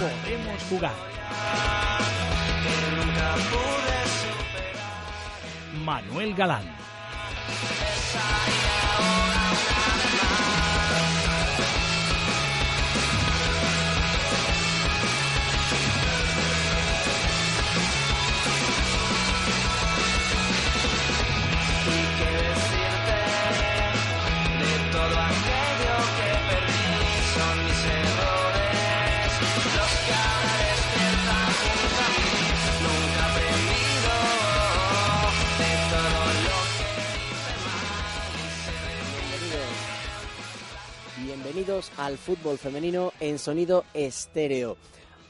Podemos jugar. Manuel Galán. Al fútbol femenino en sonido estéreo.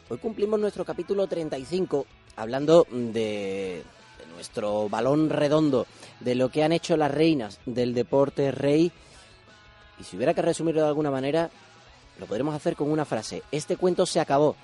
Hoy cumplimos nuestro capítulo 35 hablando de, de nuestro balón redondo, de lo que han hecho las reinas del deporte rey. Y si hubiera que resumirlo de alguna manera, lo podremos hacer con una frase. Este cuento se acabó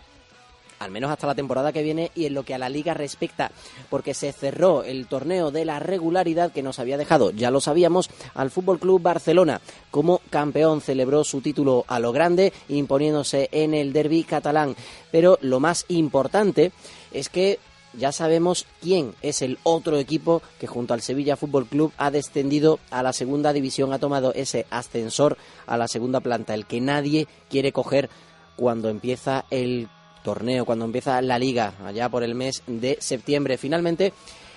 al menos hasta la temporada que viene y en lo que a la liga respecta, porque se cerró el torneo de la regularidad que nos había dejado, ya lo sabíamos, al Fútbol Club Barcelona. Como campeón celebró su título a lo grande imponiéndose en el derby catalán, pero lo más importante es que ya sabemos quién es el otro equipo que junto al Sevilla Fútbol Club ha descendido a la segunda división, ha tomado ese ascensor a la segunda planta, el que nadie quiere coger cuando empieza el torneo, cuando empieza la liga, allá por el mes de septiembre. Finalmente,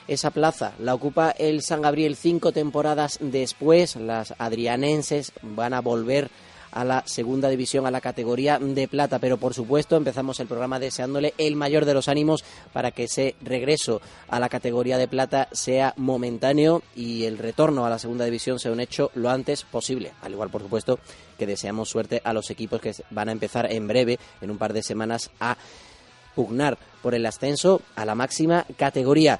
esa plaza la ocupa el San Gabriel cinco temporadas después. Las adrianenses van a volver la segunda división, a la categoría de plata. Pero por supuesto empezamos el programa deseándole el mayor de los ánimos para que ese regreso a la categoría de plata sea momentáneo y el retorno a la segunda división sea un hecho lo antes posible. Al igual, por supuesto, que deseamos suerte a los equipos que van a empezar en breve, en un par de semanas, a pugnar por el ascenso a la máxima categoría.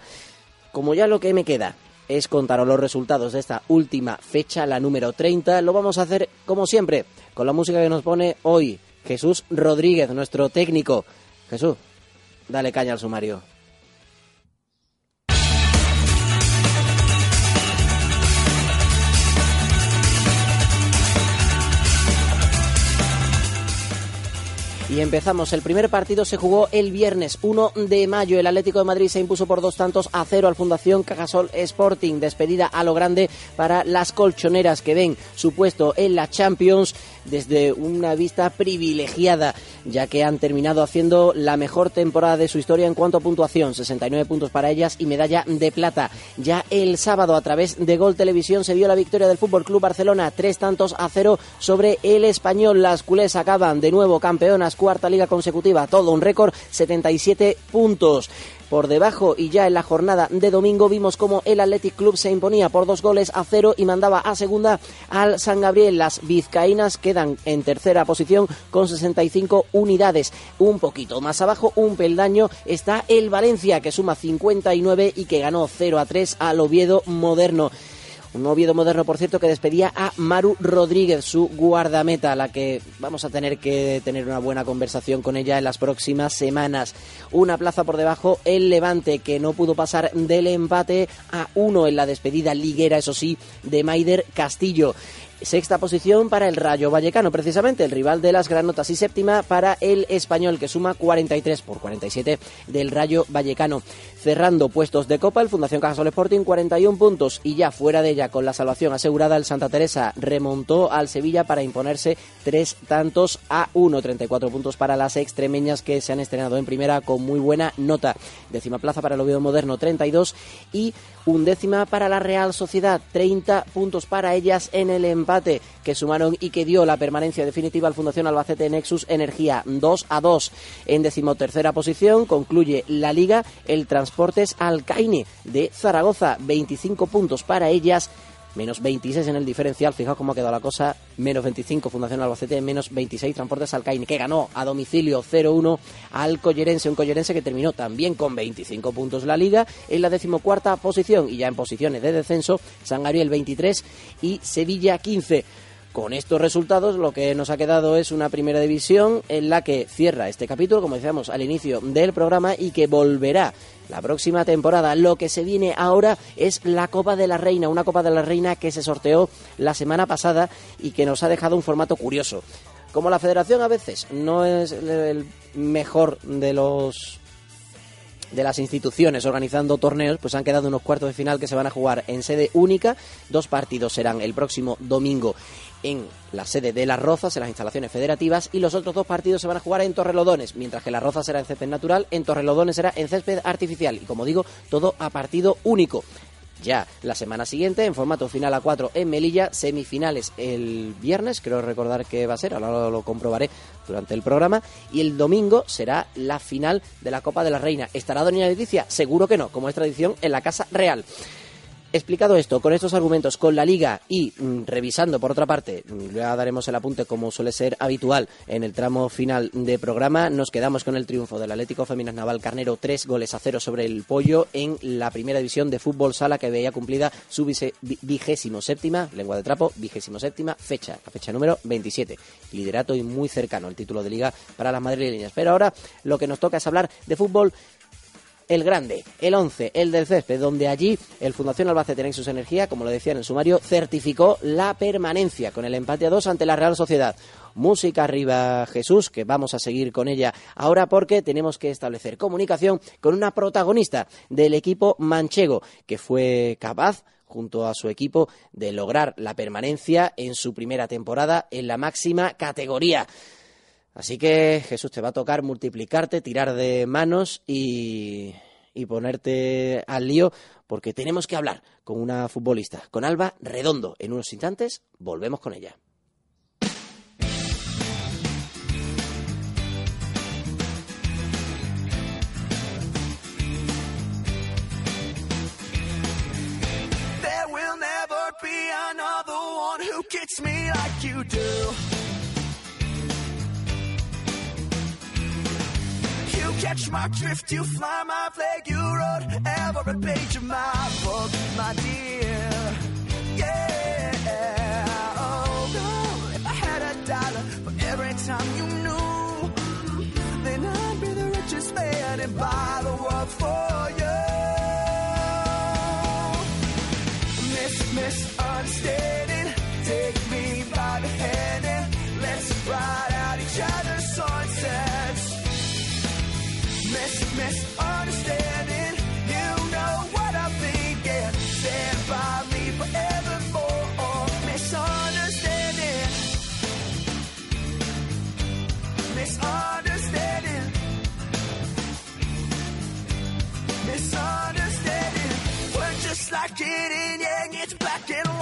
Como ya lo que me queda es contaros los resultados de esta última fecha, la número 30. Lo vamos a hacer como siempre, con la música que nos pone hoy Jesús Rodríguez, nuestro técnico. Jesús, dale caña al sumario. Y empezamos. El primer partido se jugó el viernes 1 de mayo. El Atlético de Madrid se impuso por dos tantos a cero al Fundación Cajasol Sporting. Despedida a lo grande para las colchoneras que ven su puesto en la Champions desde una vista privilegiada, ya que han terminado haciendo la mejor temporada de su historia en cuanto a puntuación. 69 puntos para ellas y medalla de plata. Ya el sábado, a través de Gol Televisión, se vio la victoria del Fútbol Club Barcelona. Tres tantos a cero sobre el español. Las culés acaban de nuevo campeonas cuarta liga consecutiva, todo un récord, 77 puntos. Por debajo y ya en la jornada de domingo vimos como el Athletic Club se imponía por dos goles a cero y mandaba a segunda al San Gabriel. Las vizcaínas quedan en tercera posición con 65 unidades. Un poquito más abajo, un peldaño, está el Valencia que suma 59 y que ganó 0 a 3 al Oviedo Moderno. Un Oviedo moderno, por cierto, que despedía a Maru Rodríguez, su guardameta, a la que vamos a tener que tener una buena conversación con ella en las próximas semanas. Una plaza por debajo, el Levante, que no pudo pasar del empate a uno en la despedida liguera, eso sí, de Maider Castillo. Sexta posición para el Rayo Vallecano, precisamente el rival de las granotas. Y séptima para el Español, que suma 43 por 47 del Rayo Vallecano. Cerrando puestos de Copa, el Fundación Cajasol Sporting 41 puntos. Y ya fuera de ella, con la salvación asegurada, el Santa Teresa remontó al Sevilla para imponerse tres tantos a uno. 34 puntos para las extremeñas que se han estrenado en primera con muy buena nota. Décima plaza para el Oviedo Moderno, 32. Y undécima para la Real Sociedad, 30 puntos para ellas en el empate que sumaron y que dio la permanencia definitiva al Fundación Albacete Nexus Energía 2 a 2. En decimotercera posición concluye la liga el Transportes Alcaine de Zaragoza, 25 puntos para ellas menos 26 en el diferencial. Fijaos cómo ha quedado la cosa. Menos 25 Fundación Albacete, menos 26 Transportes Alcaine, que ganó a domicilio 0-1 al Collerense. Un Collerense que terminó también con 25 puntos la liga en la decimocuarta posición. Y ya en posiciones de descenso, San Gabriel 23 y Sevilla 15. Con estos resultados lo que nos ha quedado es una primera división en la que cierra este capítulo, como decíamos al inicio del programa, y que volverá la próxima temporada. Lo que se viene ahora es la Copa de la Reina, una Copa de la Reina que se sorteó la semana pasada y que nos ha dejado un formato curioso. Como la federación a veces no es el mejor de los de las instituciones organizando torneos, pues han quedado unos cuartos de final que se van a jugar en sede única. Dos partidos serán el próximo domingo en la sede de Las Rozas, en las instalaciones federativas, y los otros dos partidos se van a jugar en Torrelodones, mientras que Las Rozas será en césped natural, en Torrelodones será en césped artificial, y como digo, todo a partido único ya la semana siguiente en formato final a 4 en Melilla, semifinales el viernes, creo recordar que va a ser, ahora lo comprobaré durante el programa, y el domingo será la final de la Copa de la Reina. ¿Estará Doña Leticia? Seguro que no, como es tradición en la Casa Real. Explicado esto, con estos argumentos, con la liga y mm, revisando por otra parte, mm, ya daremos el apunte como suele ser habitual en el tramo final de programa, nos quedamos con el triunfo del Atlético Féminas Naval Carnero, tres goles a cero sobre el Pollo en la primera división de fútbol sala que veía cumplida su vigésimo séptima, lengua de trapo, vigésimo séptima fecha, la fecha número 27. Liderato y muy cercano al título de liga para las madrileñas. Pero ahora lo que nos toca es hablar de fútbol el grande, el 11, el del césped, donde allí el Fundación Albacete Nexus Energía, como lo decía en el sumario, certificó la permanencia con el empate a dos ante la Real Sociedad. Música arriba Jesús, que vamos a seguir con ella ahora porque tenemos que establecer comunicación con una protagonista del equipo manchego, que fue capaz junto a su equipo de lograr la permanencia en su primera temporada en la máxima categoría. Así que Jesús te va a tocar multiplicarte, tirar de manos y, ponerte al lío porque tenemos que hablar con una futbolista, con Alba Redondo. En unos instantes volvemos con ella. Catch my drift, you fly my flag, you wrote every page of my book, my dear. Yeah, oh no, if I had a dollar for every time you knew, then I'd be the richest man and buy the world for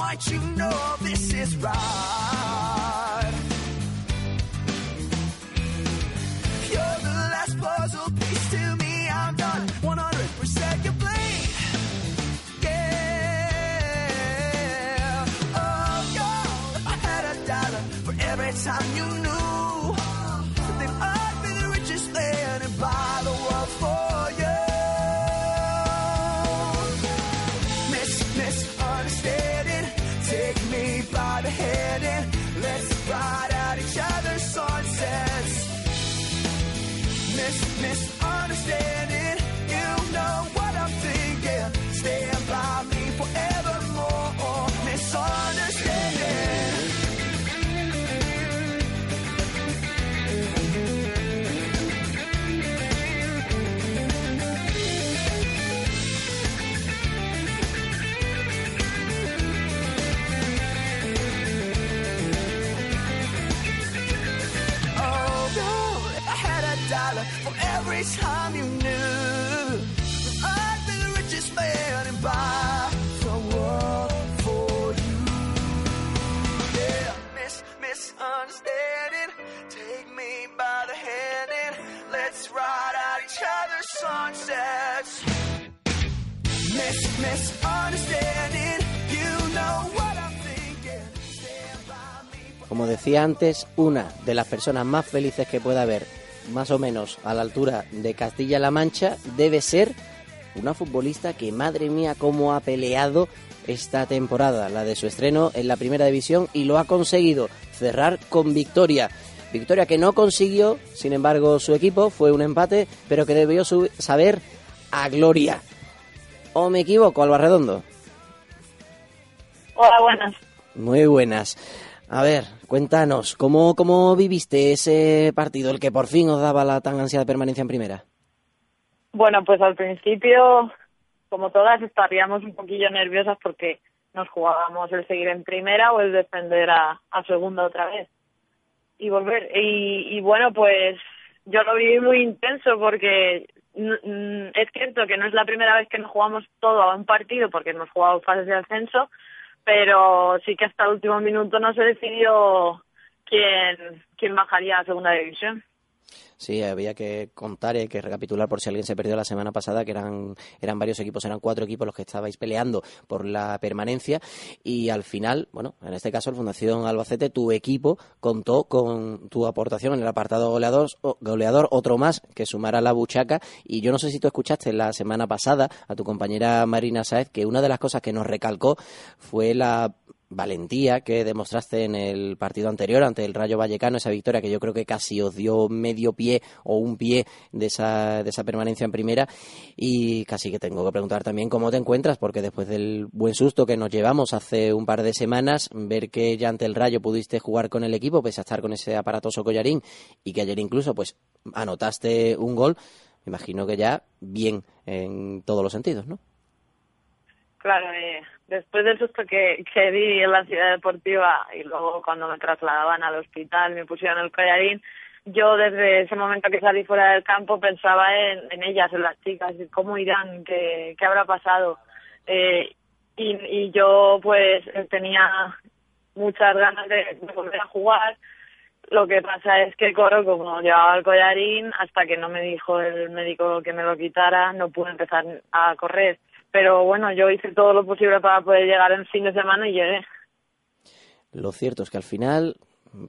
and. You know this is right. Decía antes, una de las personas más felices que pueda haber, más o menos a la altura de Castilla-La Mancha, debe ser una futbolista que, madre mía, cómo ha peleado esta temporada, la de su estreno en la primera división, y lo ha conseguido cerrar con victoria. Victoria que no consiguió, sin embargo, su equipo, fue un empate, pero que debió saber a gloria. ¿O me equivoco, Alba Redondo? Hola, buenas. Muy buenas. A ver, cuéntanos, ¿cómo, ¿cómo viviste ese partido, el que por fin os daba la tan ansiada permanencia en primera? Bueno, pues al principio, como todas, estaríamos un poquillo nerviosas porque nos jugábamos el seguir en primera o el defender a, segunda otra vez y volver. Y, y bueno, pues yo lo viví muy intenso porque es cierto que no es la primera vez que nos jugamos todo a un partido porque hemos jugado fases de ascenso, pero sí que hasta el último minuto no se decidió quién, quién bajaría a segunda división. Sí, había que contar y que recapitular por si alguien se perdió la semana pasada, que eran, eran varios equipos, eran cuatro equipos los que estabais peleando por la permanencia. Y al final, bueno, en este caso el Fundación Albacete, tu equipo contó con tu aportación en el apartado goleador, goleador otro más que sumara la buchaca. Y yo no sé si tú escuchaste la semana pasada a tu compañera Marina Saez que una de las cosas que nos recalcó fue la valentía que demostraste en el partido anterior ante el Rayo Vallecano, esa victoria que yo creo que casi os dio medio pie o un pie de esa, de esa permanencia en primera. Y casi que tengo que preguntar también cómo te encuentras, porque después del buen susto que nos llevamos hace un par de semanas, ver que ya ante el Rayo pudiste jugar con el equipo, pese a estar con ese aparatoso collarín, y que ayer incluso pues anotaste un gol, imagino que ya bien en todos los sentidos, ¿no? Claro, eh, después del susto que, que di en la ciudad deportiva y luego cuando me trasladaban al hospital, me pusieron el collarín, yo desde ese momento que salí fuera del campo pensaba en, ellas, en las chicas, cómo irán, qué, qué habrá pasado. Eh, y, y yo pues tenía muchas ganas de, volver a jugar. Lo que pasa es que Coro, como llevaba el collarín, hasta que no me dijo el médico que me lo quitara, no pude empezar a correr pero bueno, yo hice todo lo posible para poder llegar en fin de semana y llegué. Lo cierto es que al final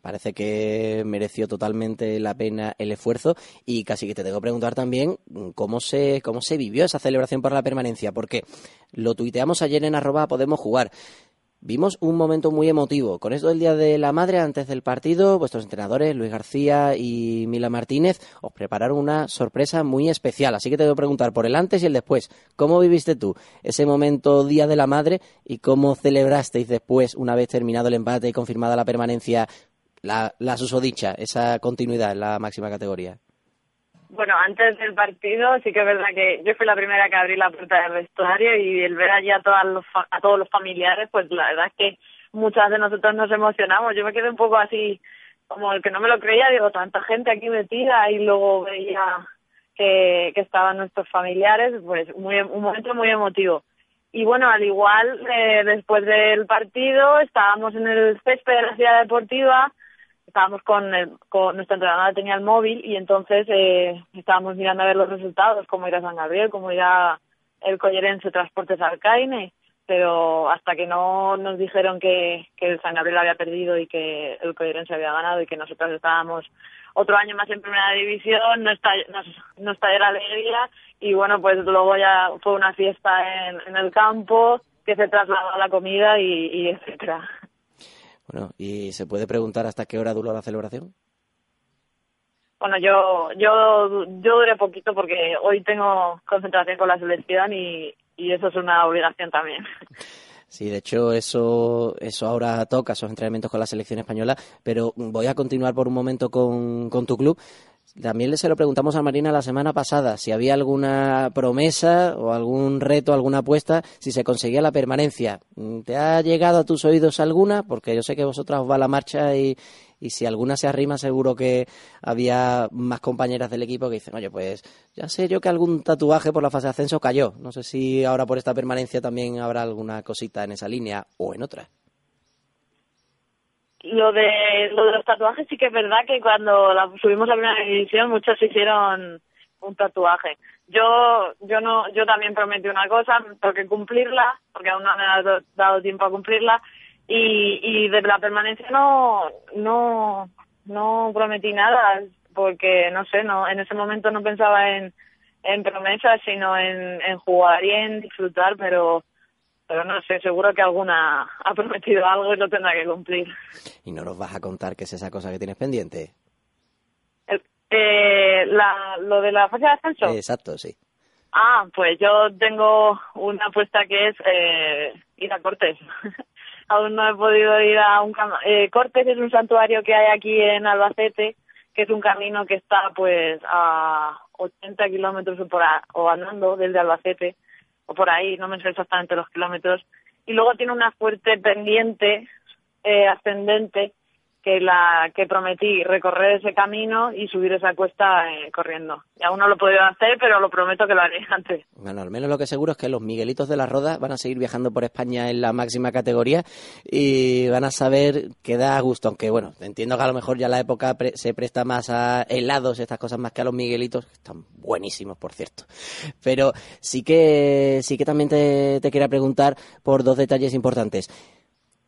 parece que mereció totalmente la pena el esfuerzo y casi que te tengo que preguntar también cómo se cómo se vivió esa celebración por la permanencia porque lo tuiteamos ayer en arroba podemos jugar Vimos un momento muy emotivo. Con esto del Día de la Madre, antes del partido, vuestros entrenadores, Luis García y Mila Martínez, os prepararon una sorpresa muy especial. Así que te voy a preguntar por el antes y el después. ¿Cómo viviste tú ese momento Día de la Madre y cómo celebrasteis después, una vez terminado el empate y confirmada la permanencia, la, la susodicha, esa continuidad en la máxima categoría? Bueno, antes del partido sí que es verdad que yo fui la primera que abrí la puerta del vestuario y el ver allí a, los, a todos los familiares, pues la verdad es que muchas de nosotros nos emocionamos. Yo me quedé un poco así, como el que no me lo creía, digo, tanta gente aquí metida y luego veía que, que estaban nuestros familiares, pues muy, un momento muy emotivo. Y bueno, al igual, eh, después del partido estábamos en el césped de la ciudad deportiva estábamos con, el, con nuestra entrenadora tenía el móvil y entonces eh, estábamos mirando a ver los resultados, cómo irá San Gabriel, cómo irá el Collerense Transportes Alcaine, pero hasta que no nos dijeron que, que el San Gabriel había perdido y que el Collerense había ganado y que nosotros estábamos otro año más en primera división, no está, nos, no está la alegría y bueno, pues luego ya fue una fiesta en, en el campo que se trasladó a la comida y, y etcétera. Bueno, ¿y se puede preguntar hasta qué hora duró la celebración? Bueno, yo, yo, yo duré poquito porque hoy tengo concentración con la selección y, y eso es una obligación también. Sí, de hecho eso, eso ahora toca, esos entrenamientos con la selección española, pero voy a continuar por un momento con, con tu club. También se lo preguntamos a Marina la semana pasada si había alguna promesa o algún reto, alguna apuesta, si se conseguía la permanencia. ¿Te ha llegado a tus oídos alguna? Porque yo sé que vosotras os va la marcha y, y si alguna se arrima seguro que había más compañeras del equipo que dicen, oye, pues ya sé yo que algún tatuaje por la fase de ascenso cayó. No sé si ahora por esta permanencia también habrá alguna cosita en esa línea o en otra. Lo de, lo de los tatuajes sí que es verdad que cuando la subimos la primera división muchos hicieron un tatuaje. Yo yo no yo también prometí una cosa, tengo que cumplirla, porque aún no me ha dado tiempo a cumplirla y y de la permanencia no no no prometí nada porque no sé, no en ese momento no pensaba en en promesas, sino en en jugar y en disfrutar, pero pero no sé, seguro que alguna ha prometido algo y lo tendrá que cumplir. ¿Y no nos vas a contar qué es esa cosa que tienes pendiente? eh, la, lo de la fase de ascenso. Exacto, sí. Ah, pues yo tengo una apuesta que es eh, ir a Cortes. Aún no he podido ir a un eh, Cortes es un santuario que hay aquí en Albacete, que es un camino que está pues a 80 kilómetros o andando desde Albacete o por ahí, no me sé exactamente los kilómetros. Y luego tiene una fuerte pendiente eh, ascendente que la que prometí recorrer ese camino y subir esa cuesta eh, corriendo. Y aún no lo he podido hacer, pero lo prometo que lo haré antes. Bueno, al menos lo que seguro es que los Miguelitos de la Roda van a seguir viajando por España en la máxima categoría y van a saber que da gusto, aunque bueno, entiendo que a lo mejor ya la época se presta más a helados, estas cosas más que a los Miguelitos, que están buenísimos, por cierto. Pero sí que sí que también te, te quería preguntar por dos detalles importantes.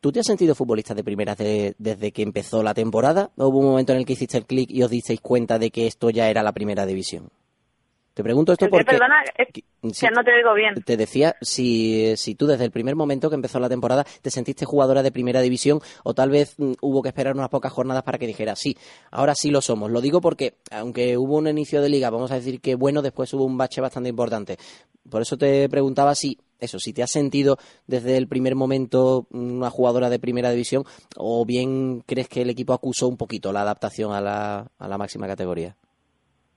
¿Tú te has sentido futbolista de primera desde que empezó la temporada? ¿O hubo un momento en el que hiciste el clic y os disteis cuenta de que esto ya era la primera división? Te pregunto esto porque... Perdona, que no te digo bien. Te decía si, si tú desde el primer momento que empezó la temporada te sentiste jugadora de primera división o tal vez mm, hubo que esperar unas pocas jornadas para que dijera sí, ahora sí lo somos. Lo digo porque aunque hubo un inicio de liga, vamos a decir que bueno, después hubo un bache bastante importante. Por eso te preguntaba si eso, si te has sentido desde el primer momento una jugadora de primera división o bien crees que el equipo acusó un poquito la adaptación a la, a la máxima categoría.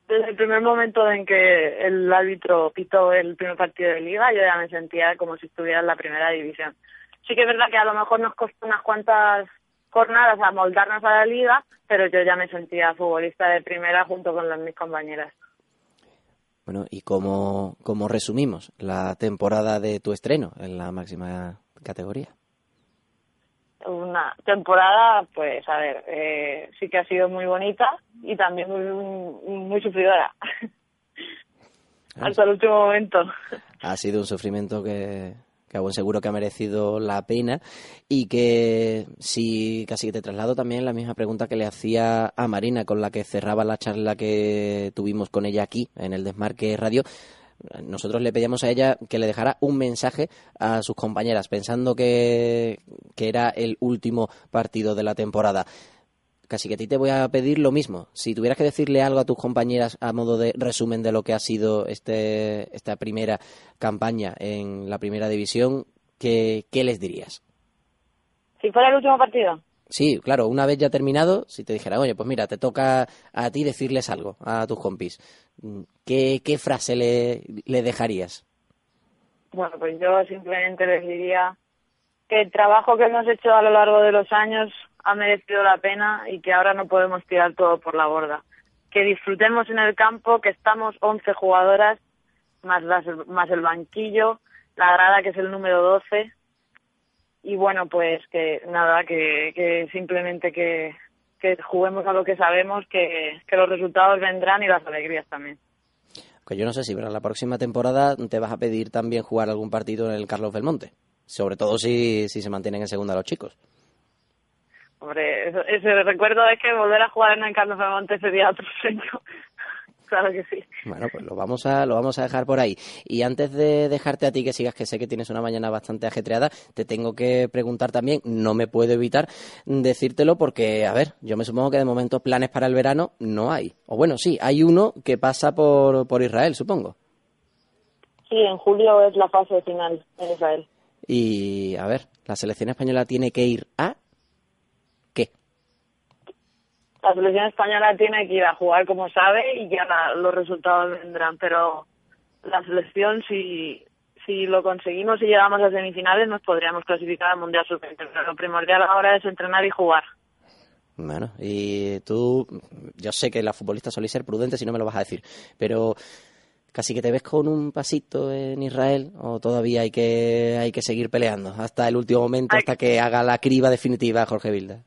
Desde el primer momento en que el árbitro pitó el primer partido de liga, yo ya me sentía como si estuviera en la primera división. Sí que es verdad que a lo mejor nos costó unas cuantas jornadas a moldarnos a la liga, pero yo ya me sentía futbolista de primera junto con las, mis compañeras. Bueno, ¿y cómo, cómo resumimos la temporada de tu estreno en la máxima categoría? Una temporada, pues, a ver, eh, sí que ha sido muy bonita y también muy, muy sufridora. Ah, Hasta el último momento. Ha sido un sufrimiento que, que a seguro que ha merecido la pena y que sí, casi que te traslado también la misma pregunta que le hacía a Marina con la que cerraba la charla que tuvimos con ella aquí en el Desmarque Radio nosotros le pedíamos a ella que le dejara un mensaje a sus compañeras, pensando que, que, era el último partido de la temporada. Casi que a ti te voy a pedir lo mismo. Si tuvieras que decirle algo a tus compañeras a modo de resumen de lo que ha sido este, esta primera campaña en la primera división, ¿qué, les dirías? Si fuera el último partido. Sí, claro, una vez ya terminado, si te dijera, oye, pues mira, te toca a ti decirles algo a tus compis, ¿qué, qué frase le, le dejarías? Bueno, pues yo simplemente les diría que el trabajo que hemos hecho a lo largo de los años ha merecido la pena y que ahora no podemos tirar todo por la borda. Que disfrutemos en el campo, que estamos 11 jugadoras, más, más el banquillo, la grada que es el número 12. Y bueno, pues que nada, que, simplemente que, juguemos a lo que sabemos, que, que los resultados vendrán y las alegrías también. Que yo no sé si para la próxima temporada te vas a pedir también jugar algún partido en el Carlos Belmonte, sobre todo si, si se mantienen en segunda los chicos. Hombre, ese recuerdo es que volver a jugar en el Carlos Belmonte sería otro sueño. claro que sí. Bueno, pues lo vamos a lo vamos a dejar por ahí. Y antes de dejarte a ti que sigas, que sé que tienes una mañana bastante ajetreada, te tengo que preguntar también, no me puedo evitar decírtelo porque, a ver, yo me supongo que de momento planes para el verano no hay. O bueno, sí, hay uno que pasa por, por Israel, supongo. Sí, en julio es la fase final en Israel. Y, a ver, la selección española tiene que ir a la selección española tiene que ir a jugar como sabe y ya los resultados vendrán, pero la selección si si lo conseguimos y llegamos a semifinales nos podríamos clasificar al Mundial Sub-20, pero lo primordial ahora es entrenar y jugar. Bueno, y tú, yo sé que la futbolista suele ser prudente si no me lo vas a decir, pero casi que te ves con un pasito en Israel o todavía hay que hay que seguir peleando hasta el último momento, hasta que haga la criba definitiva Jorge Vilda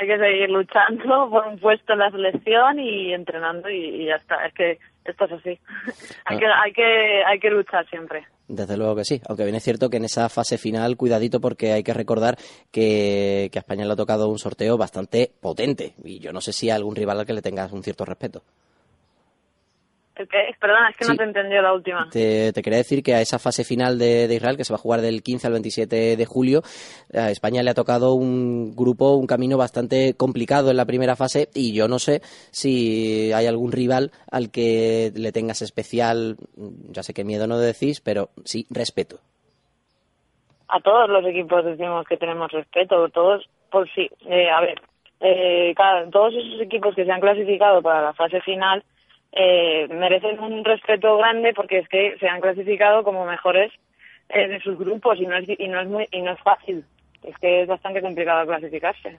hay que seguir luchando por un puesto en la selección y entrenando y, ya está. Es que esto es así. hay, que, hay, que, hay que luchar siempre. Desde luego que sí, aunque bien es cierto que en esa fase final, cuidadito porque hay que recordar que, que a España le ha tocado un sorteo bastante potente y yo no sé si hay algún rival al que le tengas un cierto respeto. Perdona, es que no te entendió la última. Te, quería decir que a esa fase final de, Israel, que se va a jugar del 15 al 27 de julio, a España le ha tocado un grupo, un camino bastante complicado en la primera fase y yo no sé si hay algún rival al que le tengas especial, ya sé que miedo no decís, pero sí respeto. A todos los equipos decimos que tenemos respeto, todos, por sí. Eh, a ver, eh, todos esos equipos que se han clasificado para la fase final eh, merecen un respeto grande porque es que se han clasificado como mejores eh, de sus grupos y no es y no es muy y no es fácil. Es que es bastante complicado clasificarse.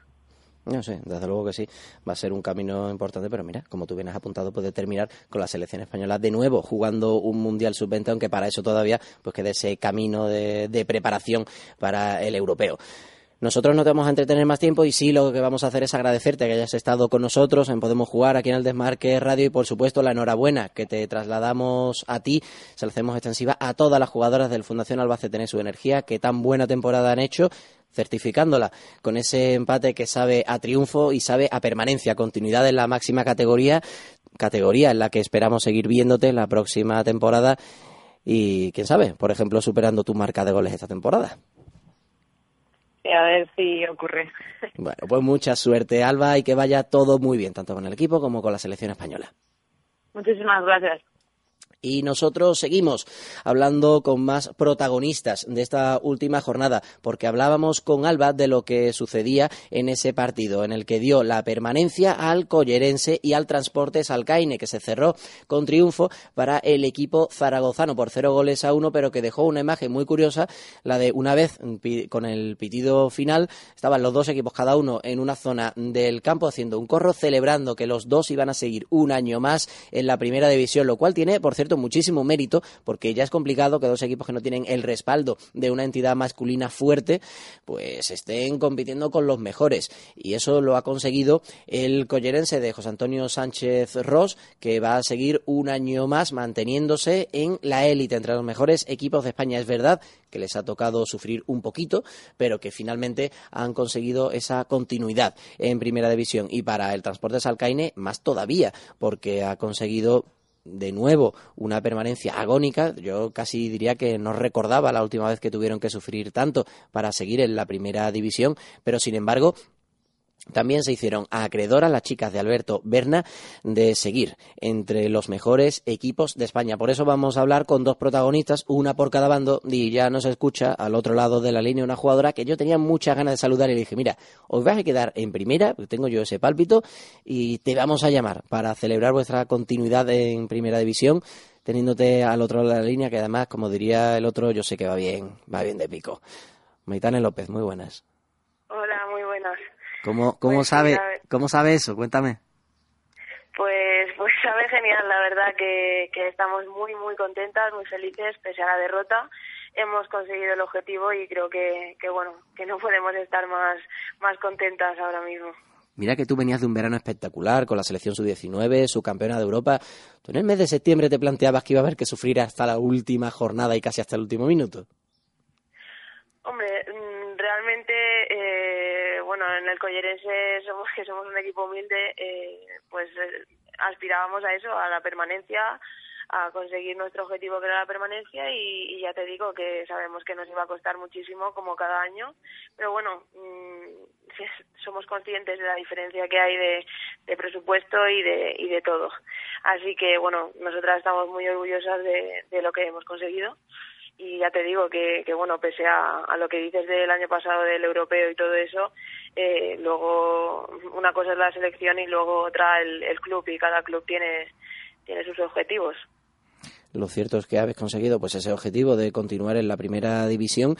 No sé, desde luego que sí, va a ser un camino importante, pero mira, como tú bien has apuntado, puede terminar con la selección española de nuevo jugando un Mundial Sub-20, aunque para eso todavía pues quede ese camino de preparación para el europeo. Nosotros no te vamos a entretener más tiempo y sí lo que vamos a hacer es agradecerte que hayas estado con nosotros en Podemos Jugar aquí en el Desmarque Radio y por supuesto la enhorabuena que te trasladamos a ti, se la hacemos extensiva a todas las jugadoras del Fundación Albacete su Energía que tan buena temporada han hecho certificándola con ese empate que sabe a triunfo y sabe a permanencia, continuidad en la máxima categoría, categoría en la que esperamos seguir viéndote la próxima temporada y quién sabe, por ejemplo, superando tu marca de goles esta temporada a ver si ocurre. Bueno, pues mucha suerte, Alba, y que vaya todo muy bien, tanto con el equipo como con la selección española. Muchísimas gracias. Y nosotros seguimos hablando con más protagonistas de esta última jornada, porque hablábamos con Alba de lo que sucedía en ese partido, en el que dio la permanencia al Collerense y al Transporte Salcaine, que se cerró con triunfo para el equipo zaragozano por cero goles a uno, pero que dejó una imagen muy curiosa, la de una vez con el pitido final, estaban los dos equipos cada uno en una zona del campo haciendo un corro, celebrando que los dos iban a seguir un año más en la primera división, lo cual tiene, por cierto, muchísimo mérito, porque ya es complicado que dos equipos que no tienen el respaldo de una entidad masculina fuerte, pues estén compitiendo con los mejores. Y eso lo ha conseguido el collerense de José Antonio Sánchez Ross, que va a seguir un año más manteniéndose en la élite entre los mejores equipos de España. Es verdad que les ha tocado sufrir un poquito, pero que finalmente han conseguido esa continuidad en primera división. Y para el transporte Salcaine, más todavía, porque ha conseguido de nuevo una permanencia agónica. Yo casi diría que no recordaba la última vez que tuvieron que sufrir tanto para seguir en la primera división, pero sin embargo también se hicieron acreedoras las chicas de Alberto Berna de seguir entre los mejores equipos de España. Por eso vamos a hablar con dos protagonistas, una por cada bando, y ya nos escucha al otro lado de la línea una jugadora que yo tenía muchas ganas de saludar y le dije, mira, os vais a quedar en primera, tengo yo ese pálpito, y te vamos a llamar para celebrar vuestra continuidad en primera división, teniéndote al otro lado de la línea, que además, como diría el otro, yo sé que va bien, va bien de pico. Maitane López, muy buenas. Hola, muy buenas. ¿Cómo, cómo, pues sabe, ¿Cómo sabe eso? Cuéntame. Pues, pues sabe genial, la verdad que, que estamos muy, muy contentas, muy felices, pese a la derrota. Hemos conseguido el objetivo y creo que, que bueno, que no podemos estar más, más contentas ahora mismo. Mira que tú venías de un verano espectacular con la selección sub-19, subcampeona de Europa. ¿Tú en el mes de septiembre te planteabas que iba a haber que sufrir hasta la última jornada y casi hasta el último minuto? Hombre, mm, realmente eh, bueno, en el Collerense somos que somos un equipo humilde, eh, pues eh, aspirábamos a eso, a la permanencia, a conseguir nuestro objetivo que era la permanencia y, ya te digo que sabemos que nos iba a costar muchísimo como cada año, pero bueno, mm, somos conscientes de la diferencia que hay de, de, presupuesto y de, y de todo. Así que bueno, nosotras estamos muy orgullosas de, de lo que hemos conseguido y ya te digo que, que bueno, pese a, lo que dices del año pasado del europeo y todo eso, eh, luego una cosa es la selección y luego otra el, el club y cada club tiene, tiene sus objetivos. Lo cierto es que habéis conseguido pues ese objetivo de continuar en la primera división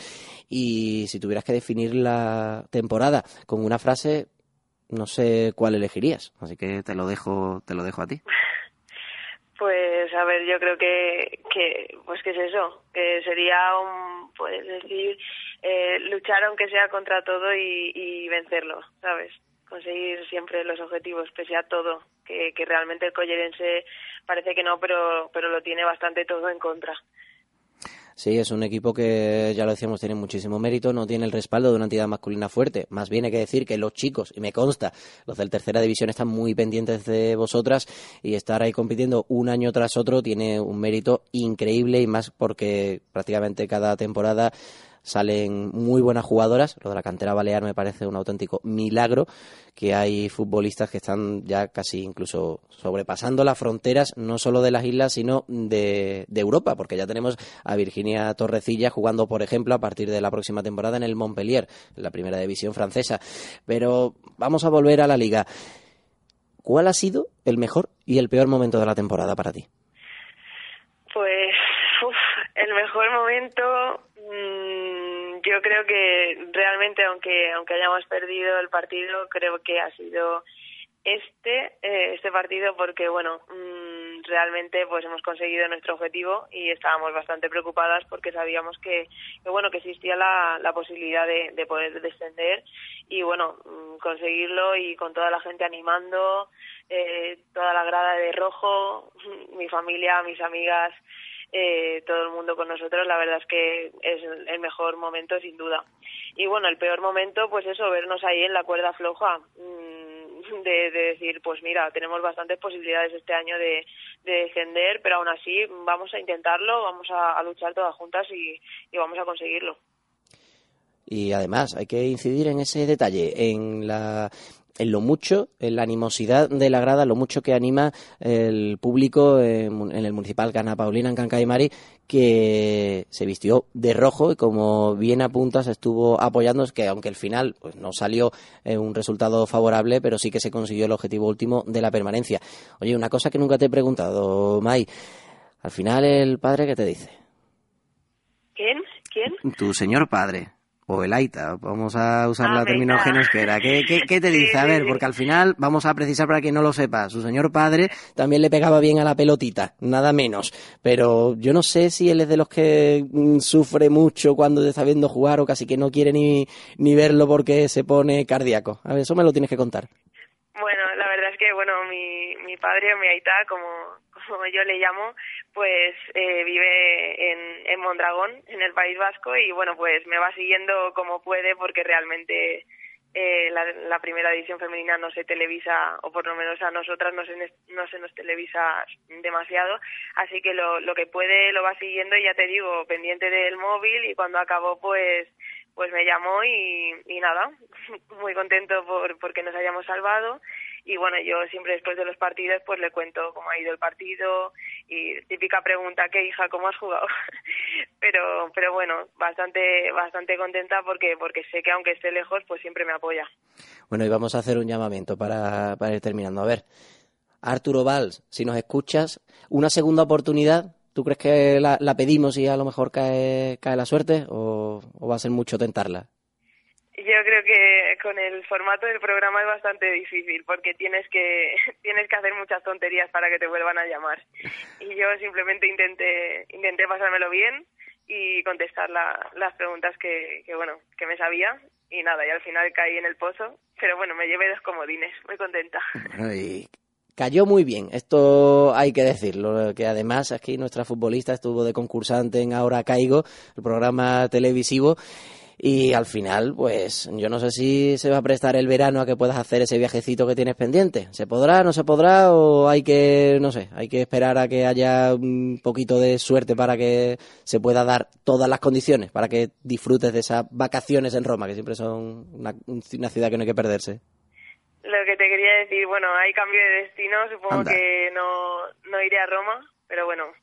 y si tuvieras que definir la temporada con una frase, no sé cuál elegirías, así que te lo dejo, te lo dejo a ti. Pues a ver, yo creo que, que pues que es eso, que sería un, puedes decir, eh, luchar aunque sea contra todo y, vencerlo, ¿sabes? Conseguir siempre los objetivos pese a todo, que, que realmente el collerense parece que no, pero, pero lo tiene bastante todo en contra. Sí, es un equipo que, ya lo decíamos, tiene muchísimo mérito, no tiene el respaldo de una entidad masculina fuerte. Más bien hay que decir que los chicos, y me consta, los del tercera división están muy pendientes de vosotras y estar ahí compitiendo un año tras otro tiene un mérito increíble y más porque prácticamente cada temporada salen muy buenas jugadoras. Lo de la cantera balear me parece un auténtico milagro, que hay futbolistas que están ya casi incluso sobrepasando las fronteras, no solo de las islas, sino de, Europa, porque ya tenemos a Virginia Torrecilla jugando, por ejemplo, a partir de la próxima temporada en el Montpellier, en la primera división francesa. Pero vamos a volver a la liga. ¿Cuál ha sido el mejor y el peor momento de la temporada para ti? Pues el mejor momento yo creo que realmente, aunque aunque hayamos perdido el partido, creo que ha sido este eh, este partido porque bueno mm, realmente pues hemos conseguido nuestro objetivo y estábamos bastante preocupadas porque sabíamos que, bueno que existía la, la posibilidad de, de, poder descender y bueno mm, conseguirlo y con toda la gente animando eh, toda la grada de rojo mi familia mis amigas eh, todo el mundo con nosotros, la verdad es que es el mejor momento sin duda. Y bueno, el peor momento, pues eso, vernos ahí en la cuerda floja, mm, de, decir, pues mira, tenemos bastantes posibilidades este año de, descender, pero aún así vamos a intentarlo, vamos a, luchar todas juntas y vamos a conseguirlo. Y además hay que incidir en ese detalle, en la en lo mucho, en la animosidad de la grada, lo mucho que anima el público en, el municipal Cana Paulina en Cancaimari, que se vistió de rojo y como bien apuntas estuvo apoyando, que aunque al final pues, no salió eh, un resultado favorable, pero sí que se consiguió el objetivo último de la permanencia. Oye, una cosa que nunca te he preguntado, Mai, al final el padre, ¿qué te dice? ¿Quién? ¿Quién? Tu señor padre o el AITA, vamos a usar ah, la terminología que ¿Qué, qué, qué te dice? a ver, porque al final vamos a precisar para quien no lo sepa, su señor padre también le pegaba bien a la pelotita, nada menos, pero yo no sé si él es de los que mm, sufre mucho cuando está viendo jugar o casi que no quiere ni, ni verlo porque se pone cardíaco. A ver, eso me lo tienes que contar. Bueno, la verdad es que, bueno, mi, mi padre o mi Aita, como, como yo le llamo, pues eh, vive en, en Mondragón, en el País Vasco, y bueno, pues me va siguiendo como puede porque realmente eh, la, la, primera edición femenina no se televisa, o por lo menos a nosotras no se, no se nos televisa demasiado, así que lo, lo que puede lo va siguiendo y ya te digo, pendiente del móvil y cuando acabó pues pues me llamó y, nada, muy contento por porque nos hayamos salvado y bueno, yo siempre después de los partidos pues le cuento cómo ha ido el partido y típica pregunta, ¿qué hija, cómo has jugado? pero pero bueno, bastante bastante contenta porque porque sé que aunque esté lejos pues siempre me apoya. Bueno, y vamos a hacer un llamamiento para, para ir terminando. A ver, Arturo Valls, si nos escuchas, una segunda oportunidad ¿Tú crees que la, la, pedimos y a lo mejor cae, cae la suerte o, o, va a ser mucho tentarla? Yo creo que con el formato del programa es bastante difícil porque tienes que tienes que hacer muchas tonterías para que te vuelvan a llamar. Y yo simplemente intenté intenté pasármelo bien y contestar la, las preguntas que, que bueno que me sabía y nada y al final caí en el pozo pero bueno me llevé dos comodines muy contenta bueno, y cayó muy bien, esto hay que decirlo, que además aquí nuestra futbolista estuvo de concursante en Ahora Caigo, el programa televisivo, y al final, pues yo no sé si se va a prestar el verano a que puedas hacer ese viajecito que tienes pendiente. ¿Se podrá, no se podrá o hay que, no sé, hay que esperar a que haya un poquito de suerte para que se pueda dar todas las condiciones, para que disfrutes de esas vacaciones en Roma, que siempre son una, una ciudad que no hay que perderse? Lo que te quería decir, bueno, hay cambio de destino, supongo que no, no iré a Roma, pero bueno,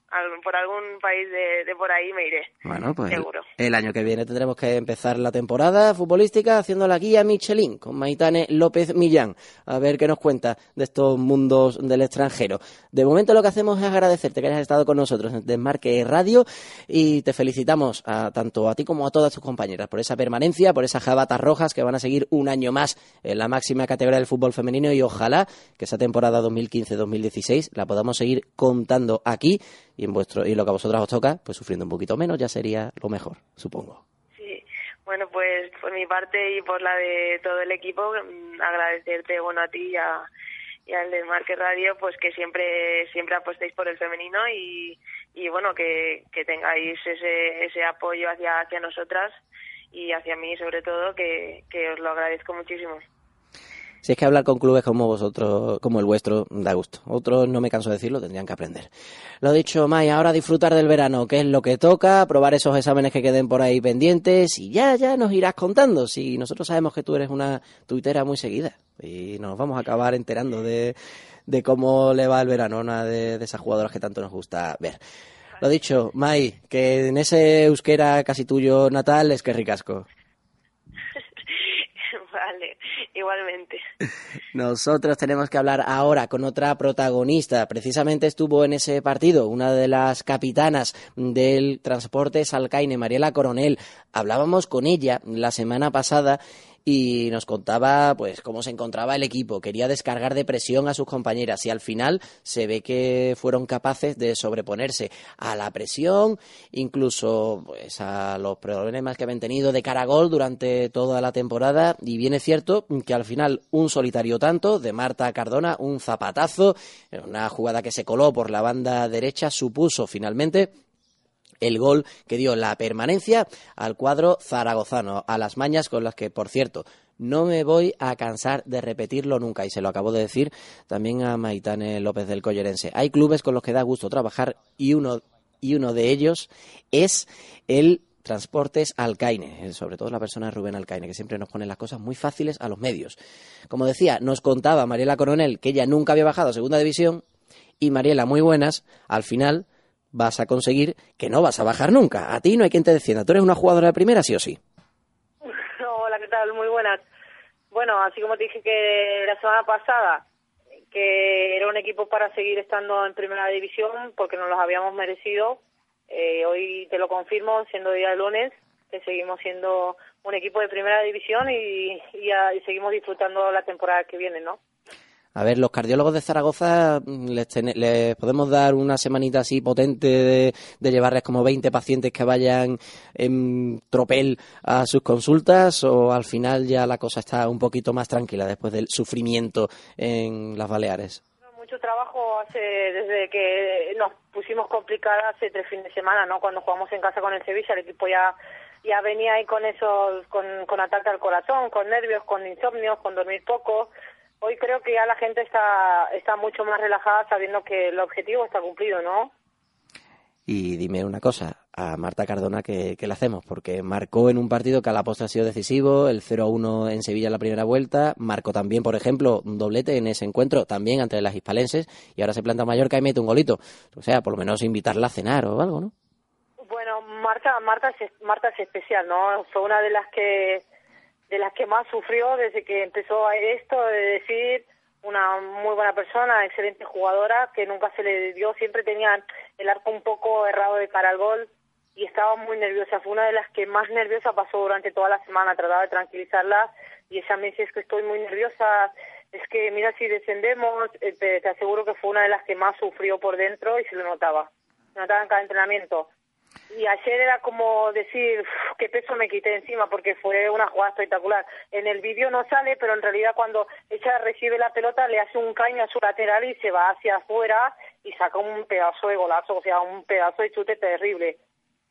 por algún país de, por ahí me iré. Bueno, pues seguro. El, año que viene tendremos que empezar la temporada futbolística haciendo la guía Michelin con Maitane López Millán. A ver qué nos cuenta de estos mundos del extranjero. De momento lo que hacemos es agradecerte que hayas estado con nosotros en Desmarque Radio y te felicitamos a, tanto a ti como a todas tus compañeras por esa permanencia, por esas jabatas rojas que van a seguir un año más en la máxima categoría del fútbol femenino y ojalá que esa temporada 2015-2016 la podamos seguir contando aquí aquí y en vuestro y lo que a vosotras os toca, pues sufriendo un poquito menos ya sería lo mejor, supongo. Sí, bueno, pues por mi parte y por la de todo el equipo, mm, agradecerte bueno a ti y a, y al de Marque Radio, pues que siempre siempre apostéis por el femenino y, y bueno, que, que tengáis ese, ese apoyo hacia, hacia nosotras y hacia mí sobre todo, que, que os lo agradezco muchísimo. Si es que hablar con clubes como vosotros, como el vuestro, da gusto. Otros, no me canso de decirlo, tendrían que aprender. Lo dicho, May, ahora disfrutar del verano, que es lo que toca, probar esos exámenes que queden por ahí pendientes y ya, ya nos irás contando. Si nosotros sabemos que tú eres una tuitera muy seguida y nos vamos a acabar enterando de, de cómo le va el verano a una de, de esas jugadoras que tanto nos gusta ver. Lo dicho, May, que en ese euskera casi tuyo natal es que ricasco. igualmente. Nosotros tenemos que hablar ahora con otra protagonista. Precisamente estuvo en ese partido una de las capitanas del transporte Salcaine, Mariela Coronel. Hablábamos con ella la semana pasada y nos contaba pues cómo se encontraba el equipo, quería descargar de presión a sus compañeras y al final se ve que fueron capaces de sobreponerse a la presión, incluso pues a los problemas que habían tenido de caragol durante toda la temporada. Y bien es cierto que al final un solitario tanto de Marta Cardona, un zapatazo, una jugada que se coló por la banda derecha supuso finalmente el gol que dio la permanencia al cuadro zaragozano, a las mañas con las que, por cierto, no me voy a cansar de repetirlo nunca, y se lo acabo de decir también a Maitane López del Collerense. Hay clubes con los que da gusto trabajar y uno, y uno de ellos es el Transportes Alcaine, eh, sobre todo la persona Rubén Alcaine, que siempre nos pone las cosas muy fáciles a los medios. Como decía, nos contaba Mariela Coronel que ella nunca había bajado a segunda división, y Mariela, muy buenas, al final vas a conseguir que no vas a bajar nunca. A ti no hay quien te defienda. Tú eres una jugadora de primera, sí o sí. Hola, ¿qué tal? Muy buenas. Bueno, así como te dije que la semana pasada, que era un equipo para seguir estando en primera división porque nos los habíamos merecido, eh, hoy te lo confirmo, siendo día de lunes, que seguimos siendo un equipo de primera división y, y, y seguimos disfrutando la temporada que viene, ¿no? A ver, los cardiólogos de Zaragoza mm, les, podemos dar una semanita así potente de, llevarles como 20 pacientes que vayan en tropel a sus consultas o al final ya la cosa está un poquito más tranquila después del sufrimiento en las Baleares. Mucho trabajo hace desde que nos pusimos complicadas hace tres fines de semana, ¿no? Cuando jugamos en casa con el Sevilla, el equipo ya ya venía ahí con esos, con, con ataque al corazón, con nervios, con insomnios, con dormir poco hoy creo que ya la gente está, está mucho más relajada sabiendo que el objetivo está cumplido, ¿no? Y dime una cosa, a Marta Cardona, ¿qué, le hacemos? Porque marcó en un partido que a la postre ha sido decisivo, el 0-1 en Sevilla en la primera vuelta, marcó también, por ejemplo, un doblete en ese encuentro, también ante las hispalenses, y ahora se planta Mallorca y mete un golito. O sea, por lo menos invitarla a cenar o algo, ¿no? Bueno, Marta, Marta, Marta es especial, ¿no? Fue una de las que de las que más sufrió desde que empezó esto, de decir una muy buena persona, excelente jugadora, que nunca se le dio, siempre tenía el arco un poco errado de cara al gol y estaba muy nerviosa. Fue una de las que más nerviosa pasó durante toda la semana, trataba de tranquilizarla y ella me dice es que estoy muy nerviosa, es que mira si descendemos, eh, te, aseguro que fue una de las que más sufrió por dentro y se lo notaba, se notaba en cada entrenamiento y ayer era como decir qué peso me quité encima porque fue una jugada espectacular. En el vídeo no sale, pero en realidad cuando ella recibe la pelota le hace un caño a su lateral y se va hacia afuera y saca un pedazo de golazo, o sea, un pedazo de chute terrible.